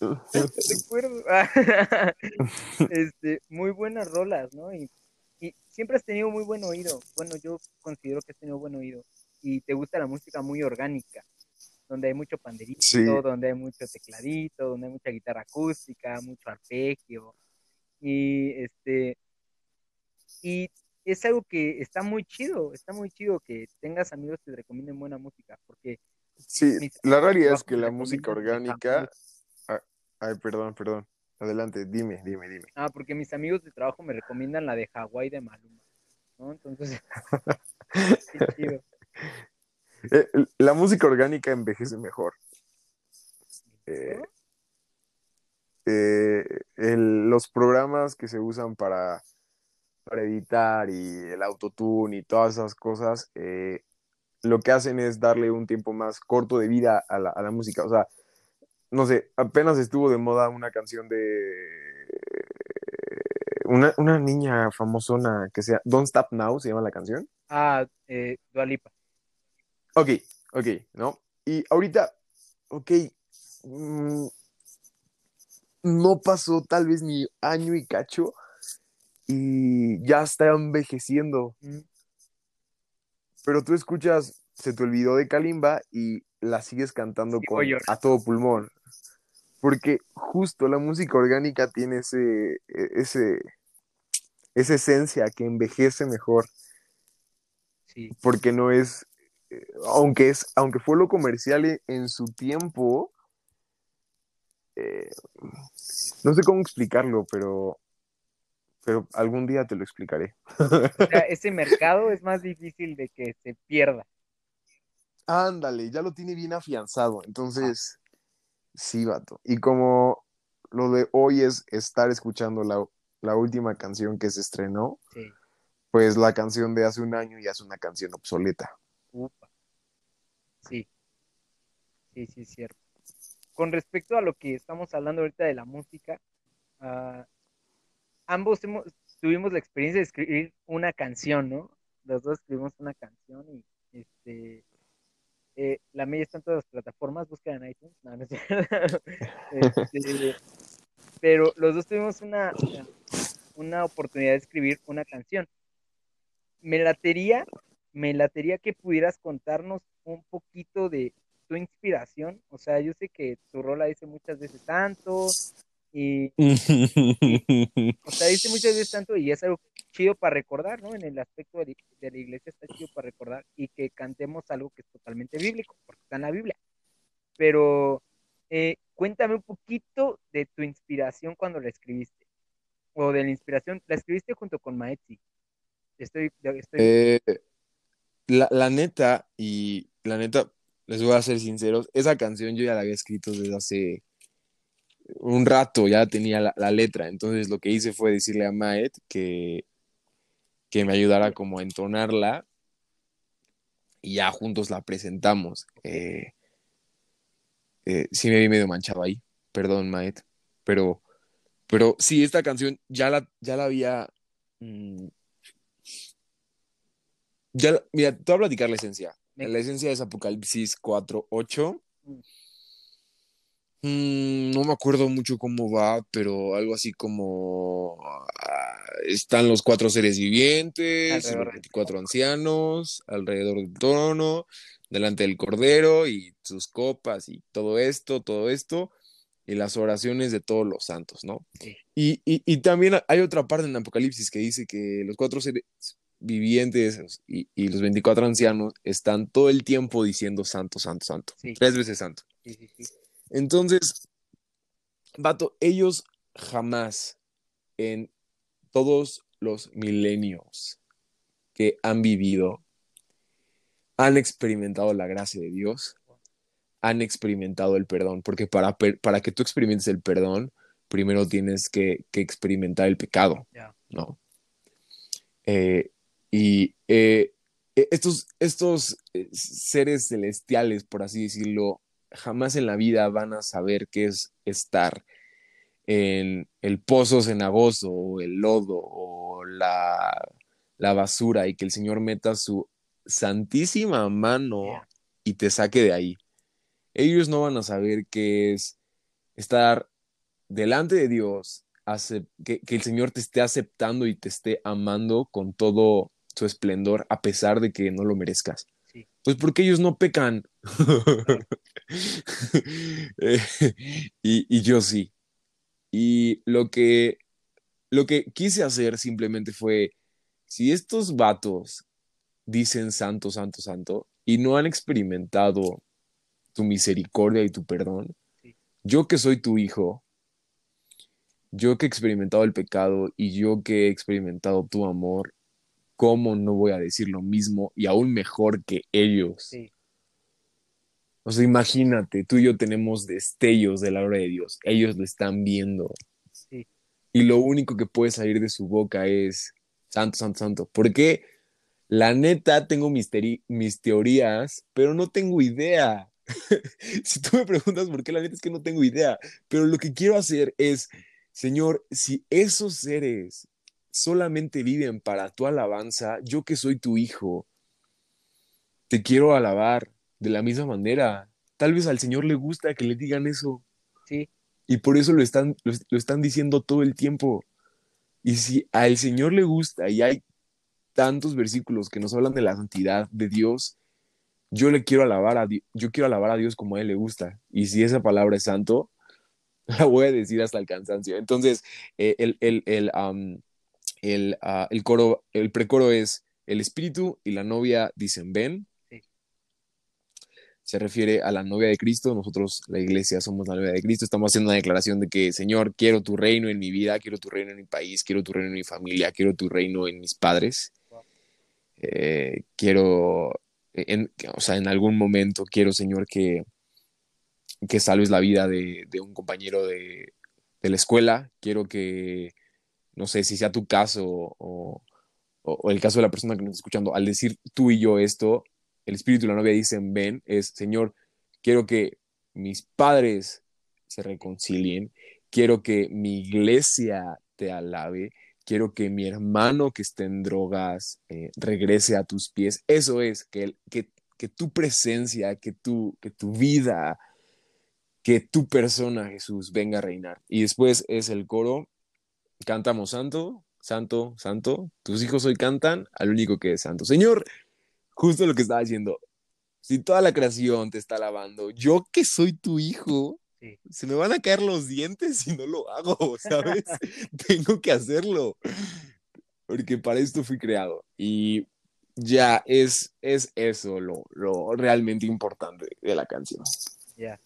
Recuerdo. este, muy buenas rolas, ¿no? Y, y siempre has tenido muy buen oído. Bueno, yo considero que has tenido buen oído. Y te gusta la música muy orgánica, donde hay mucho panderito, donde hay mucho tecladito, donde hay mucha guitarra acústica, mucho arpegio. Y este y es algo que está muy chido, está muy chido que tengas amigos que te recomienden buena música, porque...
Sí, la realidad es que la música orgánica... Ah, ay, perdón, perdón. Adelante, dime, dime, dime.
Ah, porque mis amigos de trabajo me recomiendan la de Hawái de Maluma, ¿no? Entonces, qué chido.
Eh, la música orgánica envejece mejor. Eh, eh, los programas que se usan para para editar y el autotune y todas esas cosas, eh, lo que hacen es darle un tiempo más corto de vida a la, a la, música. O sea, no sé, apenas estuvo de moda una canción de una, una niña famosona que sea Don't Stop Now, se llama la canción.
Ah, eh, Dualipa.
Ok, ok, ¿no? Y ahorita, ok, mm, no pasó tal vez ni año y cacho y ya está envejeciendo. Pero tú escuchas, se te olvidó de Kalimba y la sigues cantando con, a todo pulmón. Porque justo la música orgánica tiene ese, e, ese, esa esencia que envejece mejor.
Sí.
Porque no es, eh, aunque es, aunque fue lo comercial en su tiempo, eh, no sé cómo explicarlo, pero pero algún día te lo explicaré.
O sea, ese mercado es más difícil de que se pierda.
Ándale, ya lo tiene bien afianzado, entonces, sí, vato. Y como lo de hoy es estar escuchando la, última canción que se estrenó, pues la canción de hace un año ya es una canción obsoleta.
Upa. Sí, sí, sí, es cierto. Con respecto a lo que estamos hablando ahorita de la música, uh, ambos tuvimos la experiencia de escribir una canción, ¿no? Los dos escribimos una canción y este eh, la media está en todas las plataformas, busca en iTunes, no, no este, pero los dos tuvimos una, una, oportunidad de escribir una canción. Me latería, me latería que pudieras contarnos un poquito de tu inspiración, o sea, yo sé que tu rola dice muchas veces tanto, y, o sea, dice muchas veces tanto y es algo chido para recordar, ¿no? En el aspecto de, la iglesia está chido para recordar y que cantemos algo que es totalmente bíblico, porque está en la Biblia. Pero eh, cuéntame un poquito de tu inspiración cuando la escribiste, o de la inspiración, la escribiste junto con Maetzi. Estoy, estoy...
Eh, la, la neta, y la neta, les voy a ser sinceros, esa canción yo ya la había escrito desde hace un rato, ya tenía la, letra, entonces lo que hice fue decirle a Maet que, que me ayudara como a entonarla y ya juntos la presentamos. Eh, eh, sí me vi medio manchado ahí, perdón Maet, pero, pero sí, esta canción ya la, ya la había... mm, ya, mira, te voy a platicar la esencia. La esencia es Apocalipsis 4.8. Mm, no me acuerdo mucho cómo va, pero algo así como ah, están los cuatro seres vivientes,
Alrededor
los
del
24 ancianos, alrededor del trono, delante del cordero y sus copas y todo esto, todo esto, y las oraciones de todos los santos, ¿no?
Sí.
Y, y, y también hay otra parte en Apocalipsis que dice que los cuatro seres vivientes y, y los 24 ancianos están todo el tiempo diciendo santo, santo, santo,
Sí.
tres veces santo.
Sí, sí, sí.
Entonces, vato, ellos jamás en todos los milenios que han vivido han experimentado la gracia de Dios, han experimentado el perdón, porque para, para que tú experimentes el perdón, primero tienes que, que experimentar el pecado. ¿no? Eh, y eh, eh, estos, estos eh, seres celestiales, por así decirlo, jamás en la vida van a saber qué es estar en el pozo cenagoso o el lodo o la, la basura y que el Señor meta su santísima mano y te saque de ahí. Ellos no van a saber qué es estar delante de Dios, que el Señor te esté aceptando y te esté amando con todo su esplendor a pesar de que no lo merezcas.
Sí.
Pues porque ellos no pecan. Eh, y, y yo sí. Y lo que, lo que quise hacer simplemente fue, si estos vatos dicen santo, santo, santo, y no han experimentado tu misericordia y tu perdón,
Sí.
yo que soy tu hijo, yo que he experimentado el pecado y yo que he experimentado tu amor, ¿cómo no voy a decir lo mismo y aún mejor que ellos?
Sí.
O sea, imagínate, tú y yo tenemos destellos de la obra de Dios, ellos lo están viendo.
Sí.
Y lo único que puede salir de su boca es santo, santo, santo. Porque la neta tengo mis, mis teorías, pero no tengo idea. si tú me preguntas por qué, la neta es que no tengo idea. Pero lo que quiero hacer es, Señor, si esos seres solamente viven para tu alabanza, yo que soy tu hijo, te quiero alabar de la misma manera. Tal vez al Señor le gusta que le digan eso.
Sí.
Y por eso lo están, lo, lo están diciendo todo el tiempo. Y si al Señor le gusta y hay tantos versículos que nos hablan de la santidad de Dios, yo le quiero alabar a Dios, yo quiero alabar a Dios como a él le gusta. Y si esa palabra es santo, la voy a decir hasta el cansancio. Entonces, eh, el, el, el, um, el, uh, el coro, el precoro es el espíritu y la novia dicen ven.
Sí.
Se refiere a la novia de Cristo. Nosotros, la iglesia, somos la novia de Cristo. Estamos haciendo una declaración de que, Señor, quiero tu reino en mi vida, quiero tu reino en mi país, quiero tu reino en mi familia, quiero tu reino en mis padres.
Wow.
Eh, quiero, en, o sea, en algún momento quiero, Señor, que, que salves la vida de, de un compañero de, de, la escuela. Quiero que, no sé, si sea tu caso o, o, el caso de la persona que nos está escuchando, al decir tú y yo esto, el espíritu y la novia dicen, ven, es, Señor, quiero que mis padres se reconcilien, quiero que mi iglesia te alabe, quiero que mi hermano que esté en drogas eh, regrese a tus pies. Eso es, que, que, que tu presencia, que tu, que tu vida, que tu persona, Jesús, venga a reinar. Y después es el coro, cantamos santo, santo, santo, tus hijos hoy cantan al único que es santo. Señor, justo lo que estaba diciendo, si toda la creación te está alabando, yo que soy tu hijo,
Sí.
se me van a caer los dientes si no lo hago, ¿sabes? Tengo que hacerlo, porque para esto fui creado. Y ya es, es eso lo, lo realmente importante de la canción.
Ya.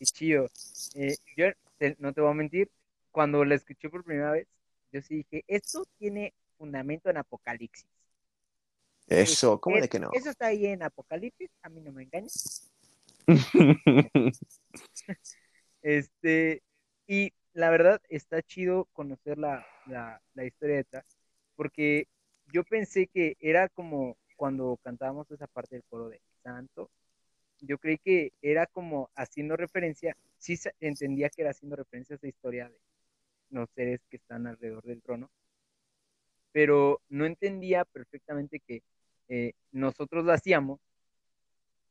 Y chido. Eh, yo te, no te voy a mentir, cuando la escuché por primera vez, yo sí dije, esto tiene fundamento en Apocalipsis.
Eso, ¿cómo
Es-
de que no?
Eso está ahí en Apocalipsis, a mí no me engaña. Este, y la verdad está chido conocer la, la, la historia detrás, porque yo pensé que era como cuando cantábamos esa parte del coro de Santo, yo creí que era como haciendo referencia, sí entendía que era haciendo referencia a esa historia de los seres que están alrededor del trono, pero no entendía perfectamente que eh, nosotros lo hacíamos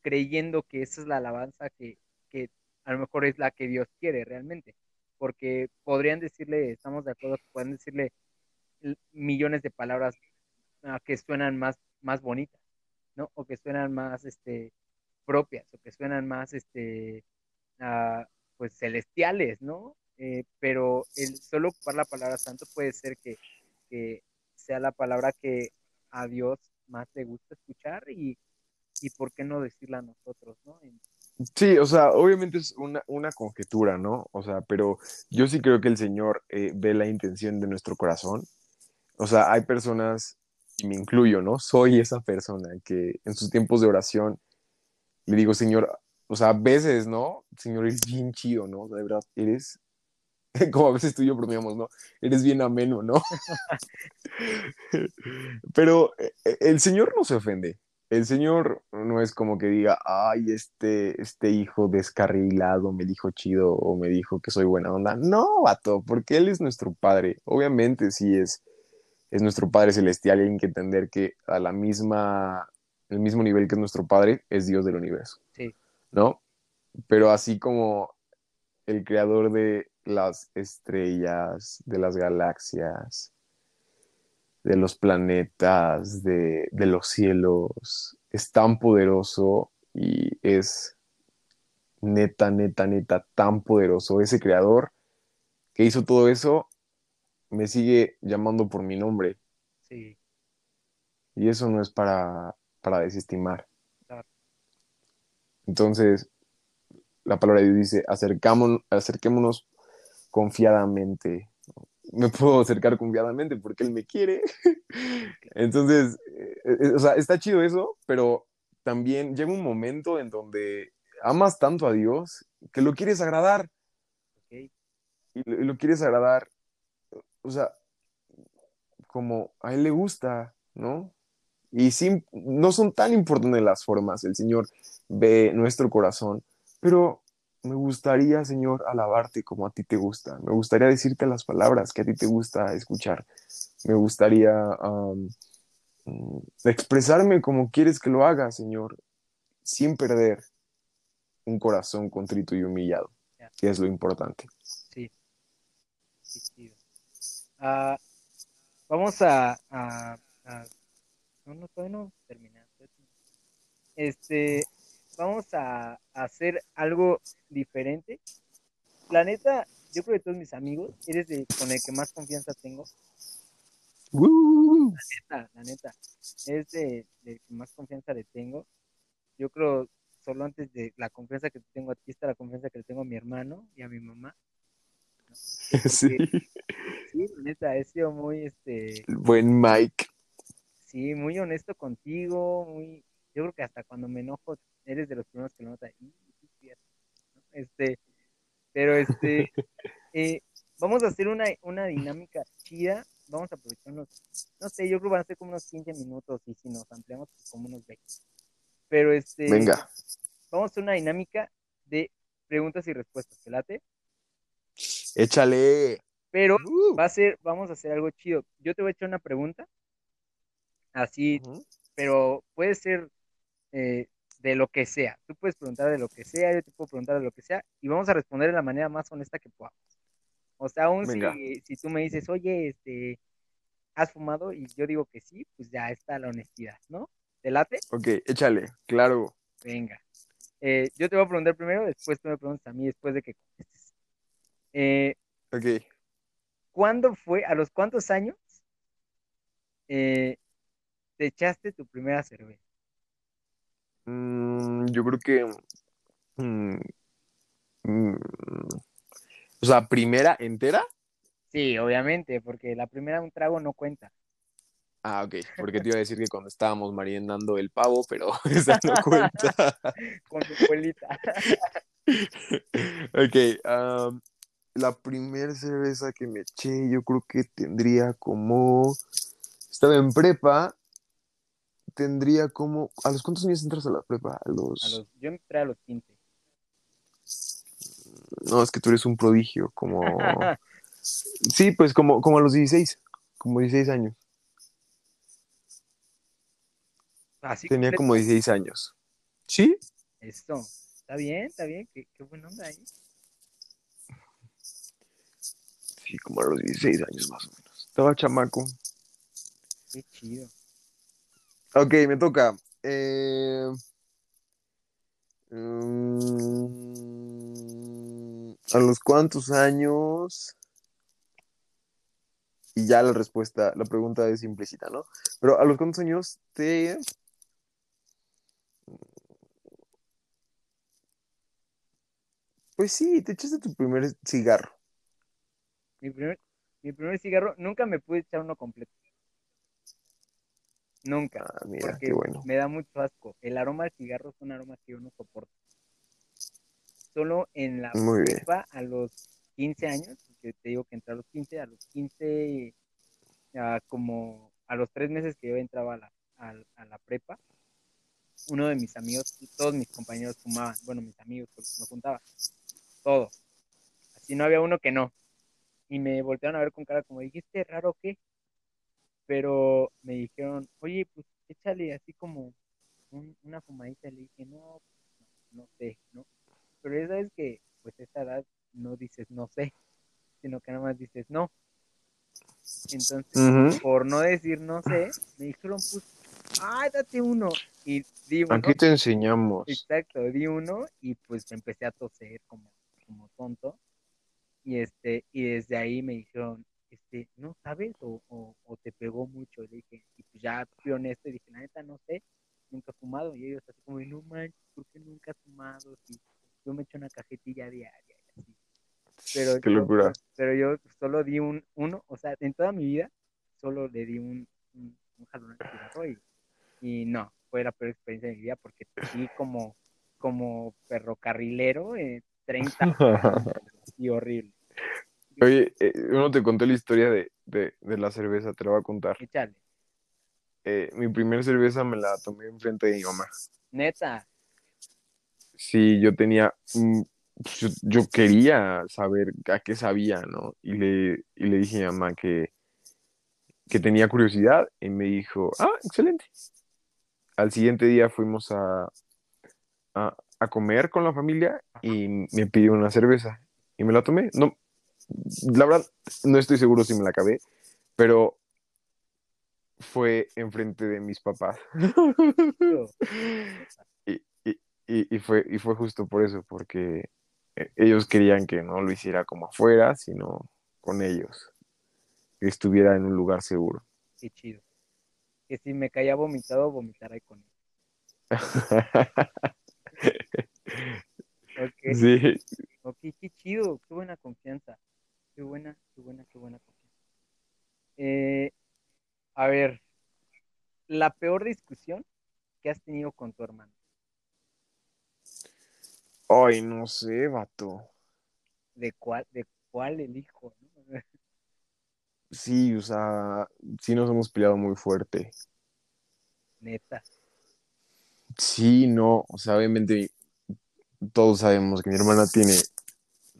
creyendo que esa es la alabanza que, que a lo mejor es la que Dios quiere realmente, porque podrían decirle, estamos de acuerdo, pueden decirle millones de palabras ah, que suenan más, más bonitas, ¿no? O que suenan más este, propias, o que suenan más este, ah, pues celestiales, ¿no? Eh, pero el solo ocupar la palabra santo puede ser que, que sea la palabra que a Dios más le gusta escuchar y, y por qué no decirla a nosotros, ¿no? En-
Sí, o sea, obviamente es una, una conjetura, ¿no? O sea, pero yo sí creo que el Señor eh, ve la intención de nuestro corazón. O sea, hay personas, y me incluyo, ¿no? Soy esa persona que en sus tiempos de oración le digo, Señor, o sea, a veces, ¿no? Señor, eres bien chido, ¿no? O sea, de verdad, eres, como a veces tú y yo bromeamos, ¿no? Eres bien ameno, ¿no? Pero eh, el Señor no se ofende. El Señor no es como que diga, ay, este, este hijo descarrilado me dijo chido o me dijo que soy buena onda. No, vato, porque Él es nuestro Padre. Obviamente sí es, es nuestro Padre celestial y hay que entender que a la misma, el mismo nivel que es nuestro Padre es Dios del universo.
Sí.
¿No? Pero así como el creador de las estrellas, de las galaxias, de los planetas, de, de los cielos, es tan poderoso y es neta, neta, neta, tan poderoso. Ese creador que hizo todo eso me sigue llamando por mi nombre
sí,
y eso no es para, para desestimar.
Claro.
Entonces, la palabra de Dios dice, acercámonos, acerquémonos confiadamente. Me puedo acercar confiadamente porque Él me quiere. Entonces, eh, eh, o sea, está chido eso, pero también llega un momento en donde amas tanto a Dios que lo quieres agradar y lo, y lo quieres agradar, o sea, como a Él le gusta, ¿no? Y sí, no son tan importantes las formas, el Señor ve nuestro corazón, pero me gustaría, Señor, alabarte como a ti te gusta, me gustaría decirte las palabras que a ti te gusta escuchar, me gustaría um, expresarme como quieres que lo haga, Señor, sin perder un corazón contrito y humillado, que es lo importante.
sí, sí. Ah, vamos a, a, a- no, no, todavía no. Este, vamos a, hacer algo diferente. La neta, yo creo que todos mis amigos, eres el con el que más confianza tengo.
¡Woo!
neta, la neta, es de, de que más confianza le tengo. Yo creo, solo antes de la confianza que te tengo a ti, está la confianza que le tengo a mi hermano y a mi mamá. ¿no?
Sí,
Sí, la neta, he sido muy, este,
el buen Mike.
sí, muy honesto contigo, muy, yo creo que hasta cuando me enojo, eres de los primeros que lo notan. "Y, sí, es cierto", ¿no? Este, pero este, eh, vamos a hacer una, una dinámica chida, vamos a aprovecharnos, no sé, yo creo que van a ser como unos 15 minutos y si nos ampliamos, pues como unos 20. Pero este,
Venga,
vamos a hacer una dinámica de preguntas y respuestas, ¿te late?
échale.
Pero
Uh.
va a ser, vamos a hacer algo chido. Yo te voy a echar una pregunta, así, pero puede ser eh, de lo que sea. Tú puedes preguntar de lo que sea, yo te puedo preguntar de lo que sea, y vamos a responder de la manera más honesta que podamos. O sea, aún si tú me dices, oye, este, ¿has fumado? Y yo digo que sí, pues ya está la honestidad, ¿no? ¿Te late?
Ok, échale, claro.
Venga. Eh, yo te voy a preguntar primero, después tú me preguntas a mí, después de que contestes. Eh,
Ok.
¿cuándo fue, a los cuántos años eh, te echaste tu primera cerveza?
Mm, yo creo que. mm, mm, o sea, primera entera.
Sí, obviamente, porque la primera un trago no cuenta.
Ah, ok, porque te iba a decir que cuando estábamos marinando el pavo, pero esa no cuenta.
Con mi abuelita.
ok, la primera cerveza que me eché, yo creo que tendría como. Estaba en prepa, tendría como. ¿A los cuántos años entras a la prepa? A los.
A los, yo entré a los 15.
No, es que tú eres un prodigio, como. Sí, pues como, como a los 16, como 16 años.
Así
Tenía
completo.
como 16 años. ¿Sí?
Esto. Está bien, está bien. Qué, qué buena onda ahí.
Sí, como a los 16 años más o menos. Estaba chamaco.
Qué chido.
Ok, me toca. Eh, mm, ¿A los cuántos años? Y ya la respuesta, la pregunta es implícita, ¿no? Pero ¿a los cuántos años te... Pues sí, te echaste tu primer cigarro.
Mi primer, mi primer cigarro, nunca me pude echar uno completo. Nunca.
Ah, mira,
porque
qué bueno.
me da mucho asco. El aroma del cigarro es un aroma que yo no soporto. Solo en la prepa a los 15 años, que te digo que entré a los 15, a los 15, ah, como a los tres meses que yo entraba a la, a, a la prepa, uno de mis amigos, todos mis compañeros fumaban, bueno, mis amigos, porque me juntaba, todos. Así no había uno que no. Y me voltearon a ver con cara como, dijiste, raro qué? Pero me dijeron, oye, pues échale así como un- una fumadita. Le dije, no, no, no sé, ¿no? Pero ya sabes que, pues, a esa edad no dices no sé, sino que nada más dices no. Entonces, por no decir no sé, me dijeron, pues, ay, date uno. Y di uno,
Aquí te enseñamos.
exacto, di uno y pues empecé a toser como, como tonto. Y este, y desde ahí me dijeron, este, ¿no sabes? O, o, o te pegó mucho. Y le dije, y pues ya fui honesto y dije, la neta, no sé, nunca he fumado. Y ellos así como, no manches, ¿por qué nunca has fumado? Si yo me echo una cajetilla diaria y así. Pero
Qué
yo,
locura.
pues, pero yo solo di un uno, o sea, en toda mi vida solo le di un, un, un jalón al cigarro y, y no, fue la peor experiencia de mi vida porque sí como, como ferrocarrilero, eh, 30 y horrible.
Oye, eh, uno te conté la historia de, de, de la cerveza, te la voy a contar.
Échale,
Eh, mi primer cerveza me la tomé enfrente de mi mamá.
neta,
Sí, yo tenía, mm, pues, yo, yo quería saber a qué sabía, ¿no? Y le, y le dije a mi mamá que, que tenía curiosidad y me dijo, ah, excelente. Al siguiente día fuimos a, a, a comer con la familia y me pidió una cerveza y me la tomé. No, la verdad, no estoy seguro si me la acabé, pero fue enfrente de mis papás. Y, y- y- fue, y fue justo por eso, porque eh, ellos querían que no lo hiciera como afuera, sino con ellos, que estuviera en un lugar seguro.
qué chido. Que si me caía vomitado, vomitará con él.
Sí,
ok, qué chido, qué buena confianza. Qué buena, qué buena, qué buena confianza. Eh, a ver, la peor discusión que has tenido con tu hermano.
ay, no sé, vato.
¿De cuál, de cuál elijo? no?
Sí, o sea, sí nos hemos peleado muy fuerte.
Neta.
Sí, no, o sea, obviamente todos sabemos que mi hermana tiene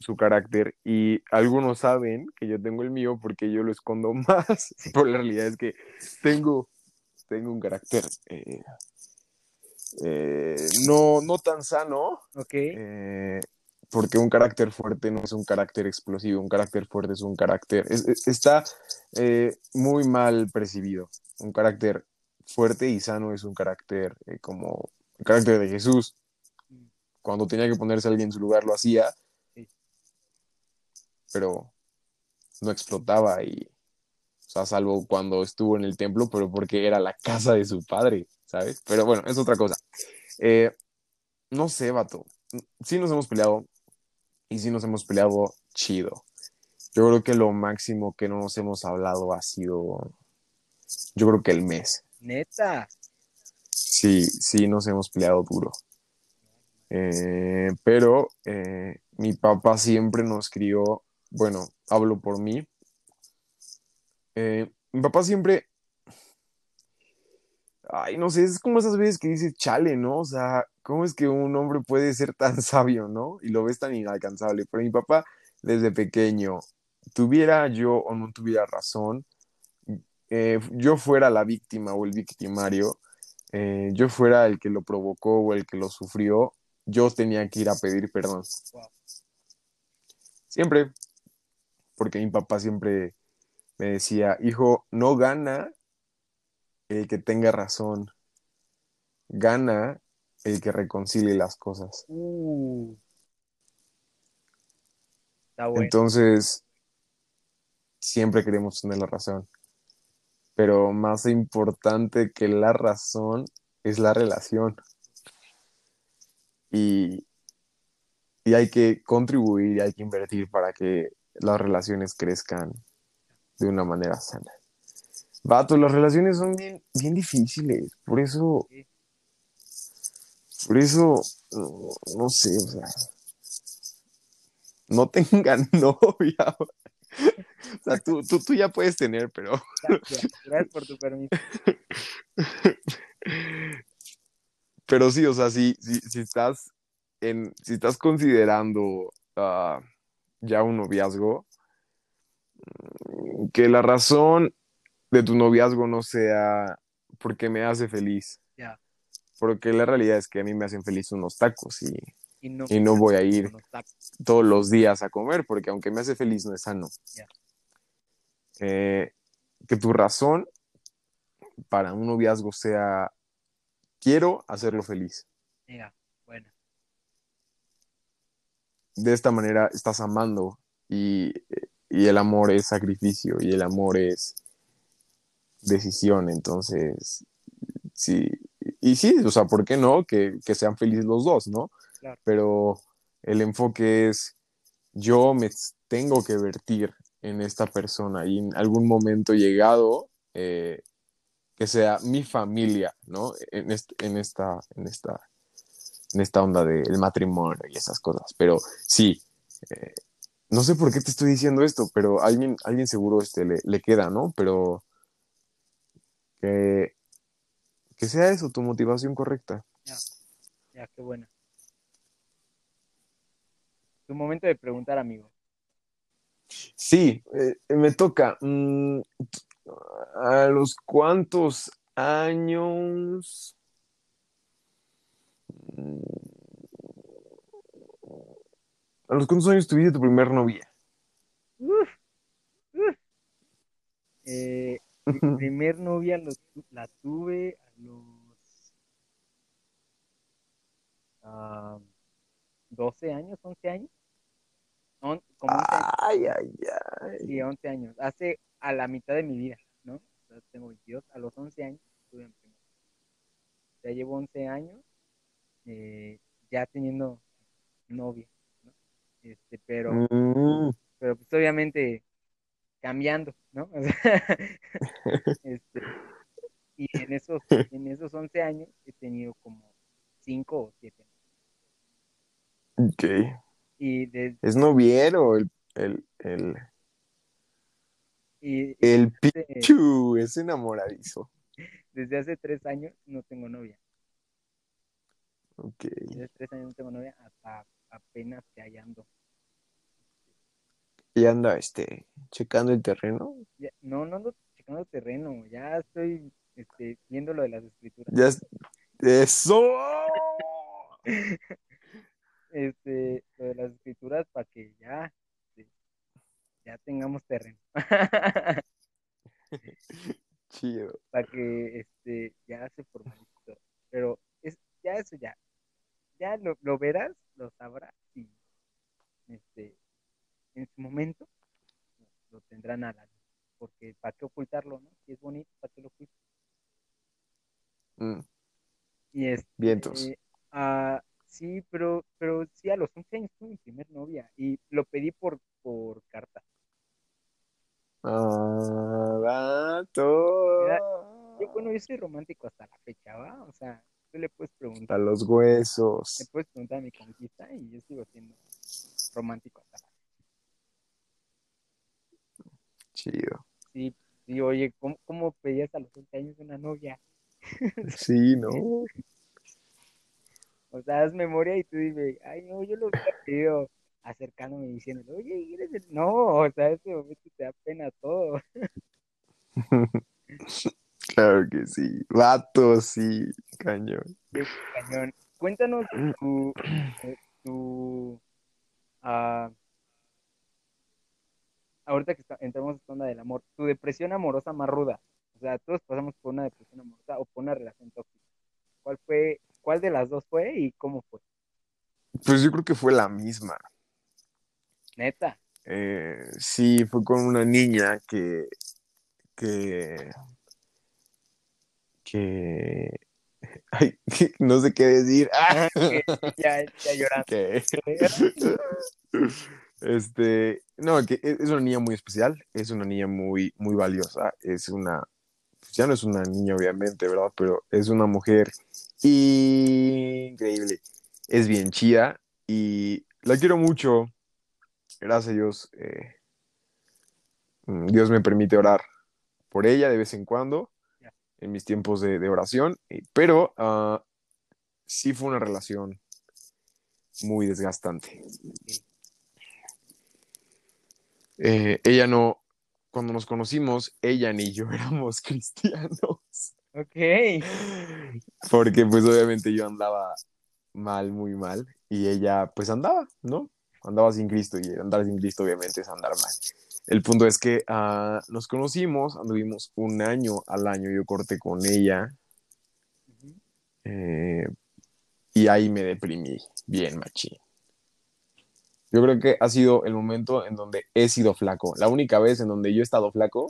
su carácter y algunos saben que yo tengo el mío porque yo lo escondo más, pero la realidad es que tengo, tengo un carácter eh, eh, no, no tan sano, eh, porque un carácter fuerte no es un carácter explosivo, un carácter fuerte es un carácter, es- es- está muy mal percibido. Un carácter fuerte y sano es un carácter como el carácter de Jesús.
Mm.
Cuando tenía que ponerse alguien en su lugar lo hacía. Pero no explotaba y, o sea, salvo cuando estuvo en el templo, pero porque era la casa de su padre, ¿sabes? Pero bueno, es otra cosa. Eh, no sé, vato. Sí nos hemos peleado y sí nos hemos peleado chido. Yo creo que lo máximo que no nos hemos hablado ha sido yo creo que el mes.
Neta.
Sí, sí, nos hemos peleado duro. Eh, pero eh, mi papá siempre nos crió, bueno, hablo por mí. Eh, mi papá siempre, ay, no sé, es como esas veces que dices, chale, ¿no? O sea, ¿cómo es que un hombre puede ser tan sabio, ¿no? Y lo ves tan inalcanzable. Pero mi papá, desde pequeño, tuviera yo o no tuviera razón, yo fuera la víctima o el victimario, yo fuera el que lo provocó o el que lo sufrió, yo tenía que ir a pedir perdón. Siempre, porque mi papá siempre me decía, hijo, no gana el que tenga razón, gana el que reconcilie las cosas.
Uh.
Entonces, siempre queremos tener la razón, pero más importante que la razón es la relación y, hay que contribuir y hay que invertir para que las relaciones crezcan de una manera sana. Vato, las relaciones son bien, bien difíciles, por eso, por eso, no, sé, o sea, no tengan novia. O sea, tú, tú, tú ya puedes tener, pero...
Gracias, gracias por tu permiso.
pero sí, o sea, si, si, estás en, si estás considerando ah, ya un noviazgo, mm, que la razón de tu noviazgo no sea porque me hace feliz. Porque la realidad es que a mí me hacen feliz unos tacos y, y, no, voy a ir todos los días a comer porque aunque me hace feliz no es sano. Eh, que tu razón para un noviazgo sea quiero hacerlo feliz. De esta manera estás amando y, el amor es sacrificio y el amor es decisión. Entonces, sí, y sí, o sea, ¿por qué no? Que, sean felices los dos, ¿no? Pero el enfoque es, yo me tengo que vertir en esta persona y en algún momento llegado, eh, que sea mi familia, ¿no? En, en, esta, en, esta, en esta onda del matrimonio y esas cosas. Pero sí, eh, no sé por qué te estoy diciendo esto, pero alguien, alguien seguro este, le, le queda, ¿no? Pero que, que sea eso, tu motivación correcta.
Ya, ya, qué buena. Tu momento de preguntar, amigo.
Sí, eh, me toca. Mm, ¿A los cuántos años? ¿A los cuántos años tuviste tu primer novia?
Eh, mi primer novia la tuve a los 12 ah, años, 11 años.
Ay, ay, ay.
Sí, 11 años. Hace a la mitad de mi vida, ¿no? tengo 22, a los 11 años estuve en primer. Ya llevo 11 años eh, ya teniendo novia, ¿no? Este, pero, mm. pero pues obviamente cambiando, ¿no? este, y en esos, en esos 11 años he tenido como 5 o 7
Ok.
Y
¿Es noviero el, el, el,
y,
el Pichu es enamoradizo.
Desde hace tres años no tengo novia.
Ok.
Desde tres años no tengo novia hasta apenas que hallando.
¿Y anda este, checando el terreno?
no, no ando checando el terreno. Ya estoy este, viendo lo de las escrituras.
Ya ¡Eso!
este, lo de las escrituras para que ya ya tengamos terreno.
Chido.
Para que este, ya se formalice Pero es, ya eso ya. Ya lo, lo verás, lo sabrás y este, en su momento lo, tendrán a la luz. Porque para qué ocultarlo, ¿no? Si es bonito, ¿para qué lo ocultas?
Mm.
Y este,
Vientos.
Ah, sí, pero, pero sí, a los 11 años fue mi primer novia y lo pedí por, por carta.
Ah,
romántico hasta la fecha, ¿va? O sea, tú le puedes preguntar.
A los
Le
huesos.
puedes preguntar a mi conquista y yo sigo siendo romántico hasta
Chido.
Sí, sí, oye, ¿cómo, cómo pedías a los 20 años una novia?
Sí, ¿no?
O sea, haz memoria y tú dime, ay, no, yo lo hubiera pedido acercándome y diciéndole, oye, ¿eres el...? No, o sea, ese momento te da pena todo.
Claro que sí. Vato, sí, cañón.
Cañón. Cuéntanos tu, tu, ah, ahorita que está- entramos en esta onda del amor, tu depresión amorosa más ruda. O sea, todos pasamos por una depresión amorosa o por una relación tóxica. ¿Cuál fue, cuál de las dos fue y cómo fue?
Pues yo creo que fue la misma.
Neta.
Eh, sí, fue con una niña que, que, que, ay, no sé qué decir. ¡Ah!
Ya, ya llorando.
este, no, que es una niña muy especial, es una niña muy, muy valiosa, es una, pues ya no es una niña obviamente, ¿verdad? Pero es una mujer increíble, es bien chida y la quiero mucho, gracias a Dios, eh, mm, Dios me permite orar por ella de vez en cuando. En mis tiempos de, de oración, eh, pero ah, sí fue una relación muy desgastante. Eh, ella no, cuando nos conocimos, ella ni yo éramos cristianos,
Ok.
porque pues obviamente yo andaba mal, muy mal, y ella pues andaba, ¿no? Andaba sin Cristo, y andar sin Cristo obviamente es andar mal. El punto es que ah, nos conocimos, anduvimos un año al año, yo corté con ella, eh, y ahí me deprimí, bien machín. Yo creo que ha sido el momento en donde he sido flaco. La única vez en donde yo he estado flaco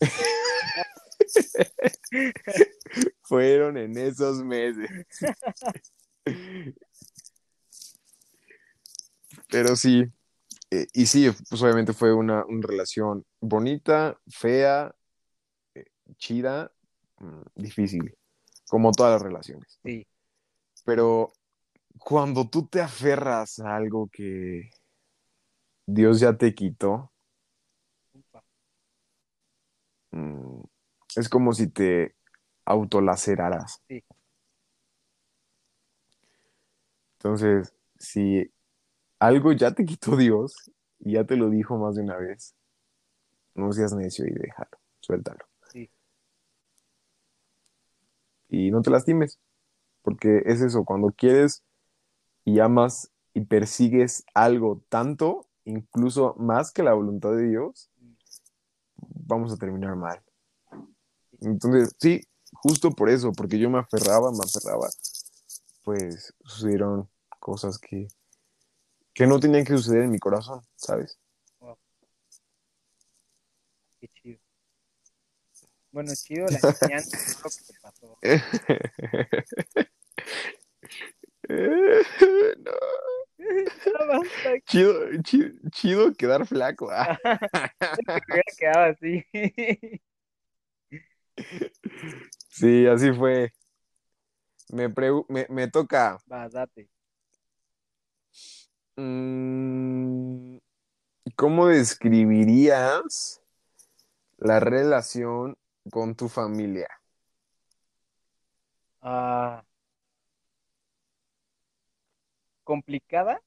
fueron en esos meses. Pero sí, eh, y sí, pues obviamente fue una, una relación bonita, fea, eh, chida, mm, difícil, como todas las relaciones.
Sí.
Pero cuando tú te aferras a algo que Dios ya te quitó, mm, es como si te autolaceraras.
Sí.
Entonces, si algo ya te quitó Dios y ya te lo dijo más de una vez, no seas necio y déjalo, suéltalo.
Sí.
Y no te lastimes, porque es eso, cuando quieres y amas y persigues algo tanto, incluso más que la voluntad de Dios, vamos a terminar mal. Entonces, sí, justo por eso, porque yo me aferraba, me aferraba, pues sucedieron cosas que, que no tenían que suceder en mi corazón, ¿sabes?
Qué chido. Bueno, chido la enseñanza, no lo que te pasó.
No,
basta,
chido, chido, chido quedar flaco. ah.
que quedado así.
Sí, así fue. Me, me, me toca.
Vas, date.
Mm, ¿Cómo describirías la relación con tu familia?
Ah, complicada,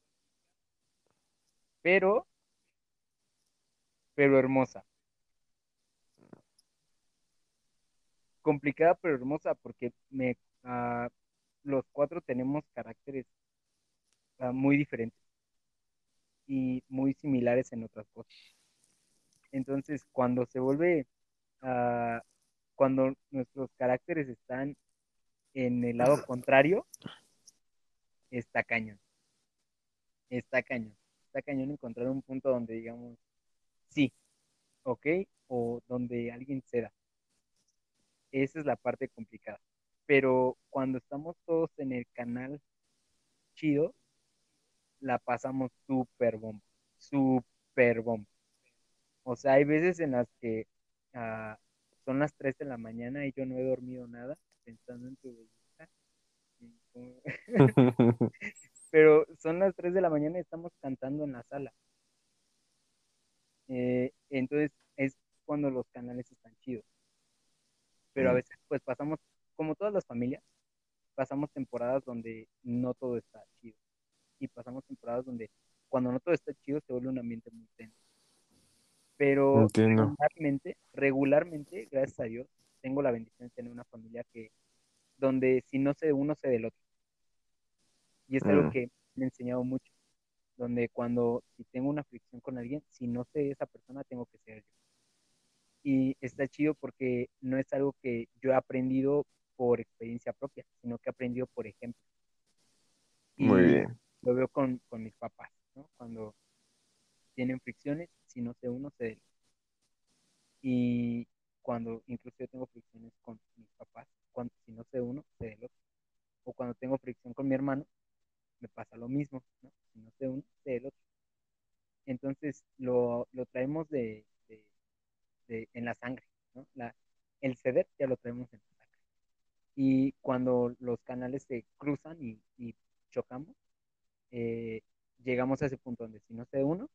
pero, pero hermosa. Complicada, pero hermosa, porque me, ah, los cuatro tenemos caracteres ah, muy diferentes y muy similares en otras cosas. Entonces, cuando se vuelve, ah, cuando nuestros caracteres están en el lado contrario, está cañón. Está cañón. Está cañón encontrar un punto donde digamos, sí, ok, o donde alguien ceda. Esa es la parte complicada. Pero cuando estamos todos en el canal chido, la pasamos súper bomba. Súper bomba. O sea, hay veces en las que ah, son las 3 de la mañana y yo no he dormido nada pensando en tu belleza. Pero son las 3 de la mañana y estamos cantando en la sala. Eh, entonces es cuando los canales están chidos. Pero a veces pues pasamos, como todas las familias, pasamos temporadas donde no todo está chido. Y pasamos temporadas donde cuando no todo está chido se vuelve un ambiente muy tenso. Pero
Entiendo.
regularmente, regularmente, gracias a Dios, tengo la bendición de tener una familia que, donde si no sé de uno, sé del otro. Y es algo
Mm.
que me ha enseñado mucho, donde cuando si tengo una fricción con alguien, si no sé de esa persona, tengo que ser yo. Y está chido porque no es algo que yo he aprendido por experiencia propia, sino que he aprendido por ejemplo.
Muy bien.
Lo veo con, con mis papás, ¿no? Cuando tienen fricciones, si no sé uno, sé del otro. Y cuando incluso yo tengo fricciones con mis papás, cuando, si no sé uno, sé del otro. O cuando tengo fricción con mi hermano, me pasa lo mismo, ¿no? Si no sé uno, sé del otro. Entonces lo, lo traemos de, de- de- en la sangre, ¿no? La, el ceder ya lo traemos en la sangre. Y cuando los canales se cruzan y, y chocamos, eh, llegamos a ese punto donde si no sé uno,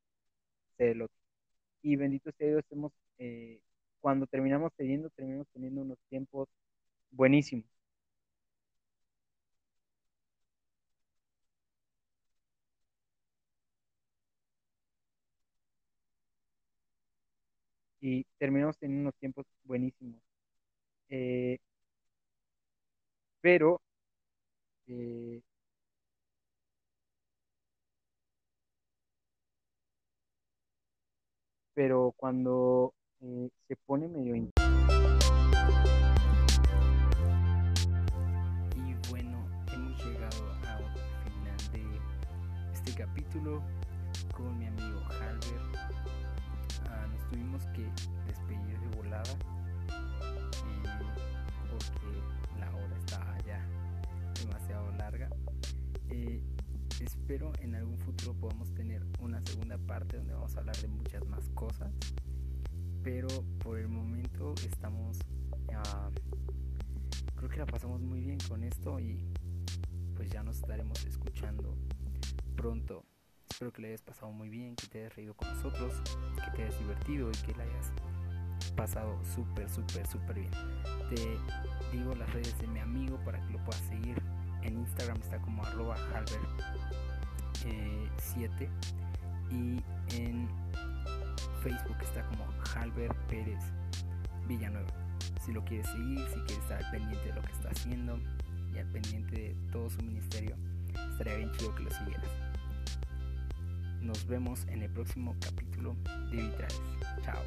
sé del otro. Y bendito sea Dios, eh, cuando terminamos teniendo, terminamos teniendo unos tiempos buenísimos. Y terminamos teniendo unos tiempos buenísimos. Eh, pero pero cuando eh, se pone medio... Y bueno, hemos llegado al final de este capítulo con mi amigo Halber. Ah, nos tuvimos que despedir de volada eh, porque la hora estaba ya demasiado larga. Eh, espero en algún futuro podamos tener una segunda parte donde vamos a hablar de muchas más cosas. Pero por el momento estamos... ah, creo que la pasamos muy bien con esto y pues ya nos estaremos escuchando pronto. Espero que le hayas pasado muy bien, que te hayas reído con nosotros, que te hayas divertido y que la hayas pasado súper, súper, súper bien. Te digo las redes de mi amigo para que lo puedas seguir en Instagram está como arroba halber7 eh, y en Facebook está como Halber Pérez Villanueva. Si lo quieres seguir, si quieres estar al pendiente de lo que está haciendo y al pendiente de todo su ministerio, estaría bien chido que lo siguieras. Nos vemos en el próximo capítulo de Vitrales. Chao.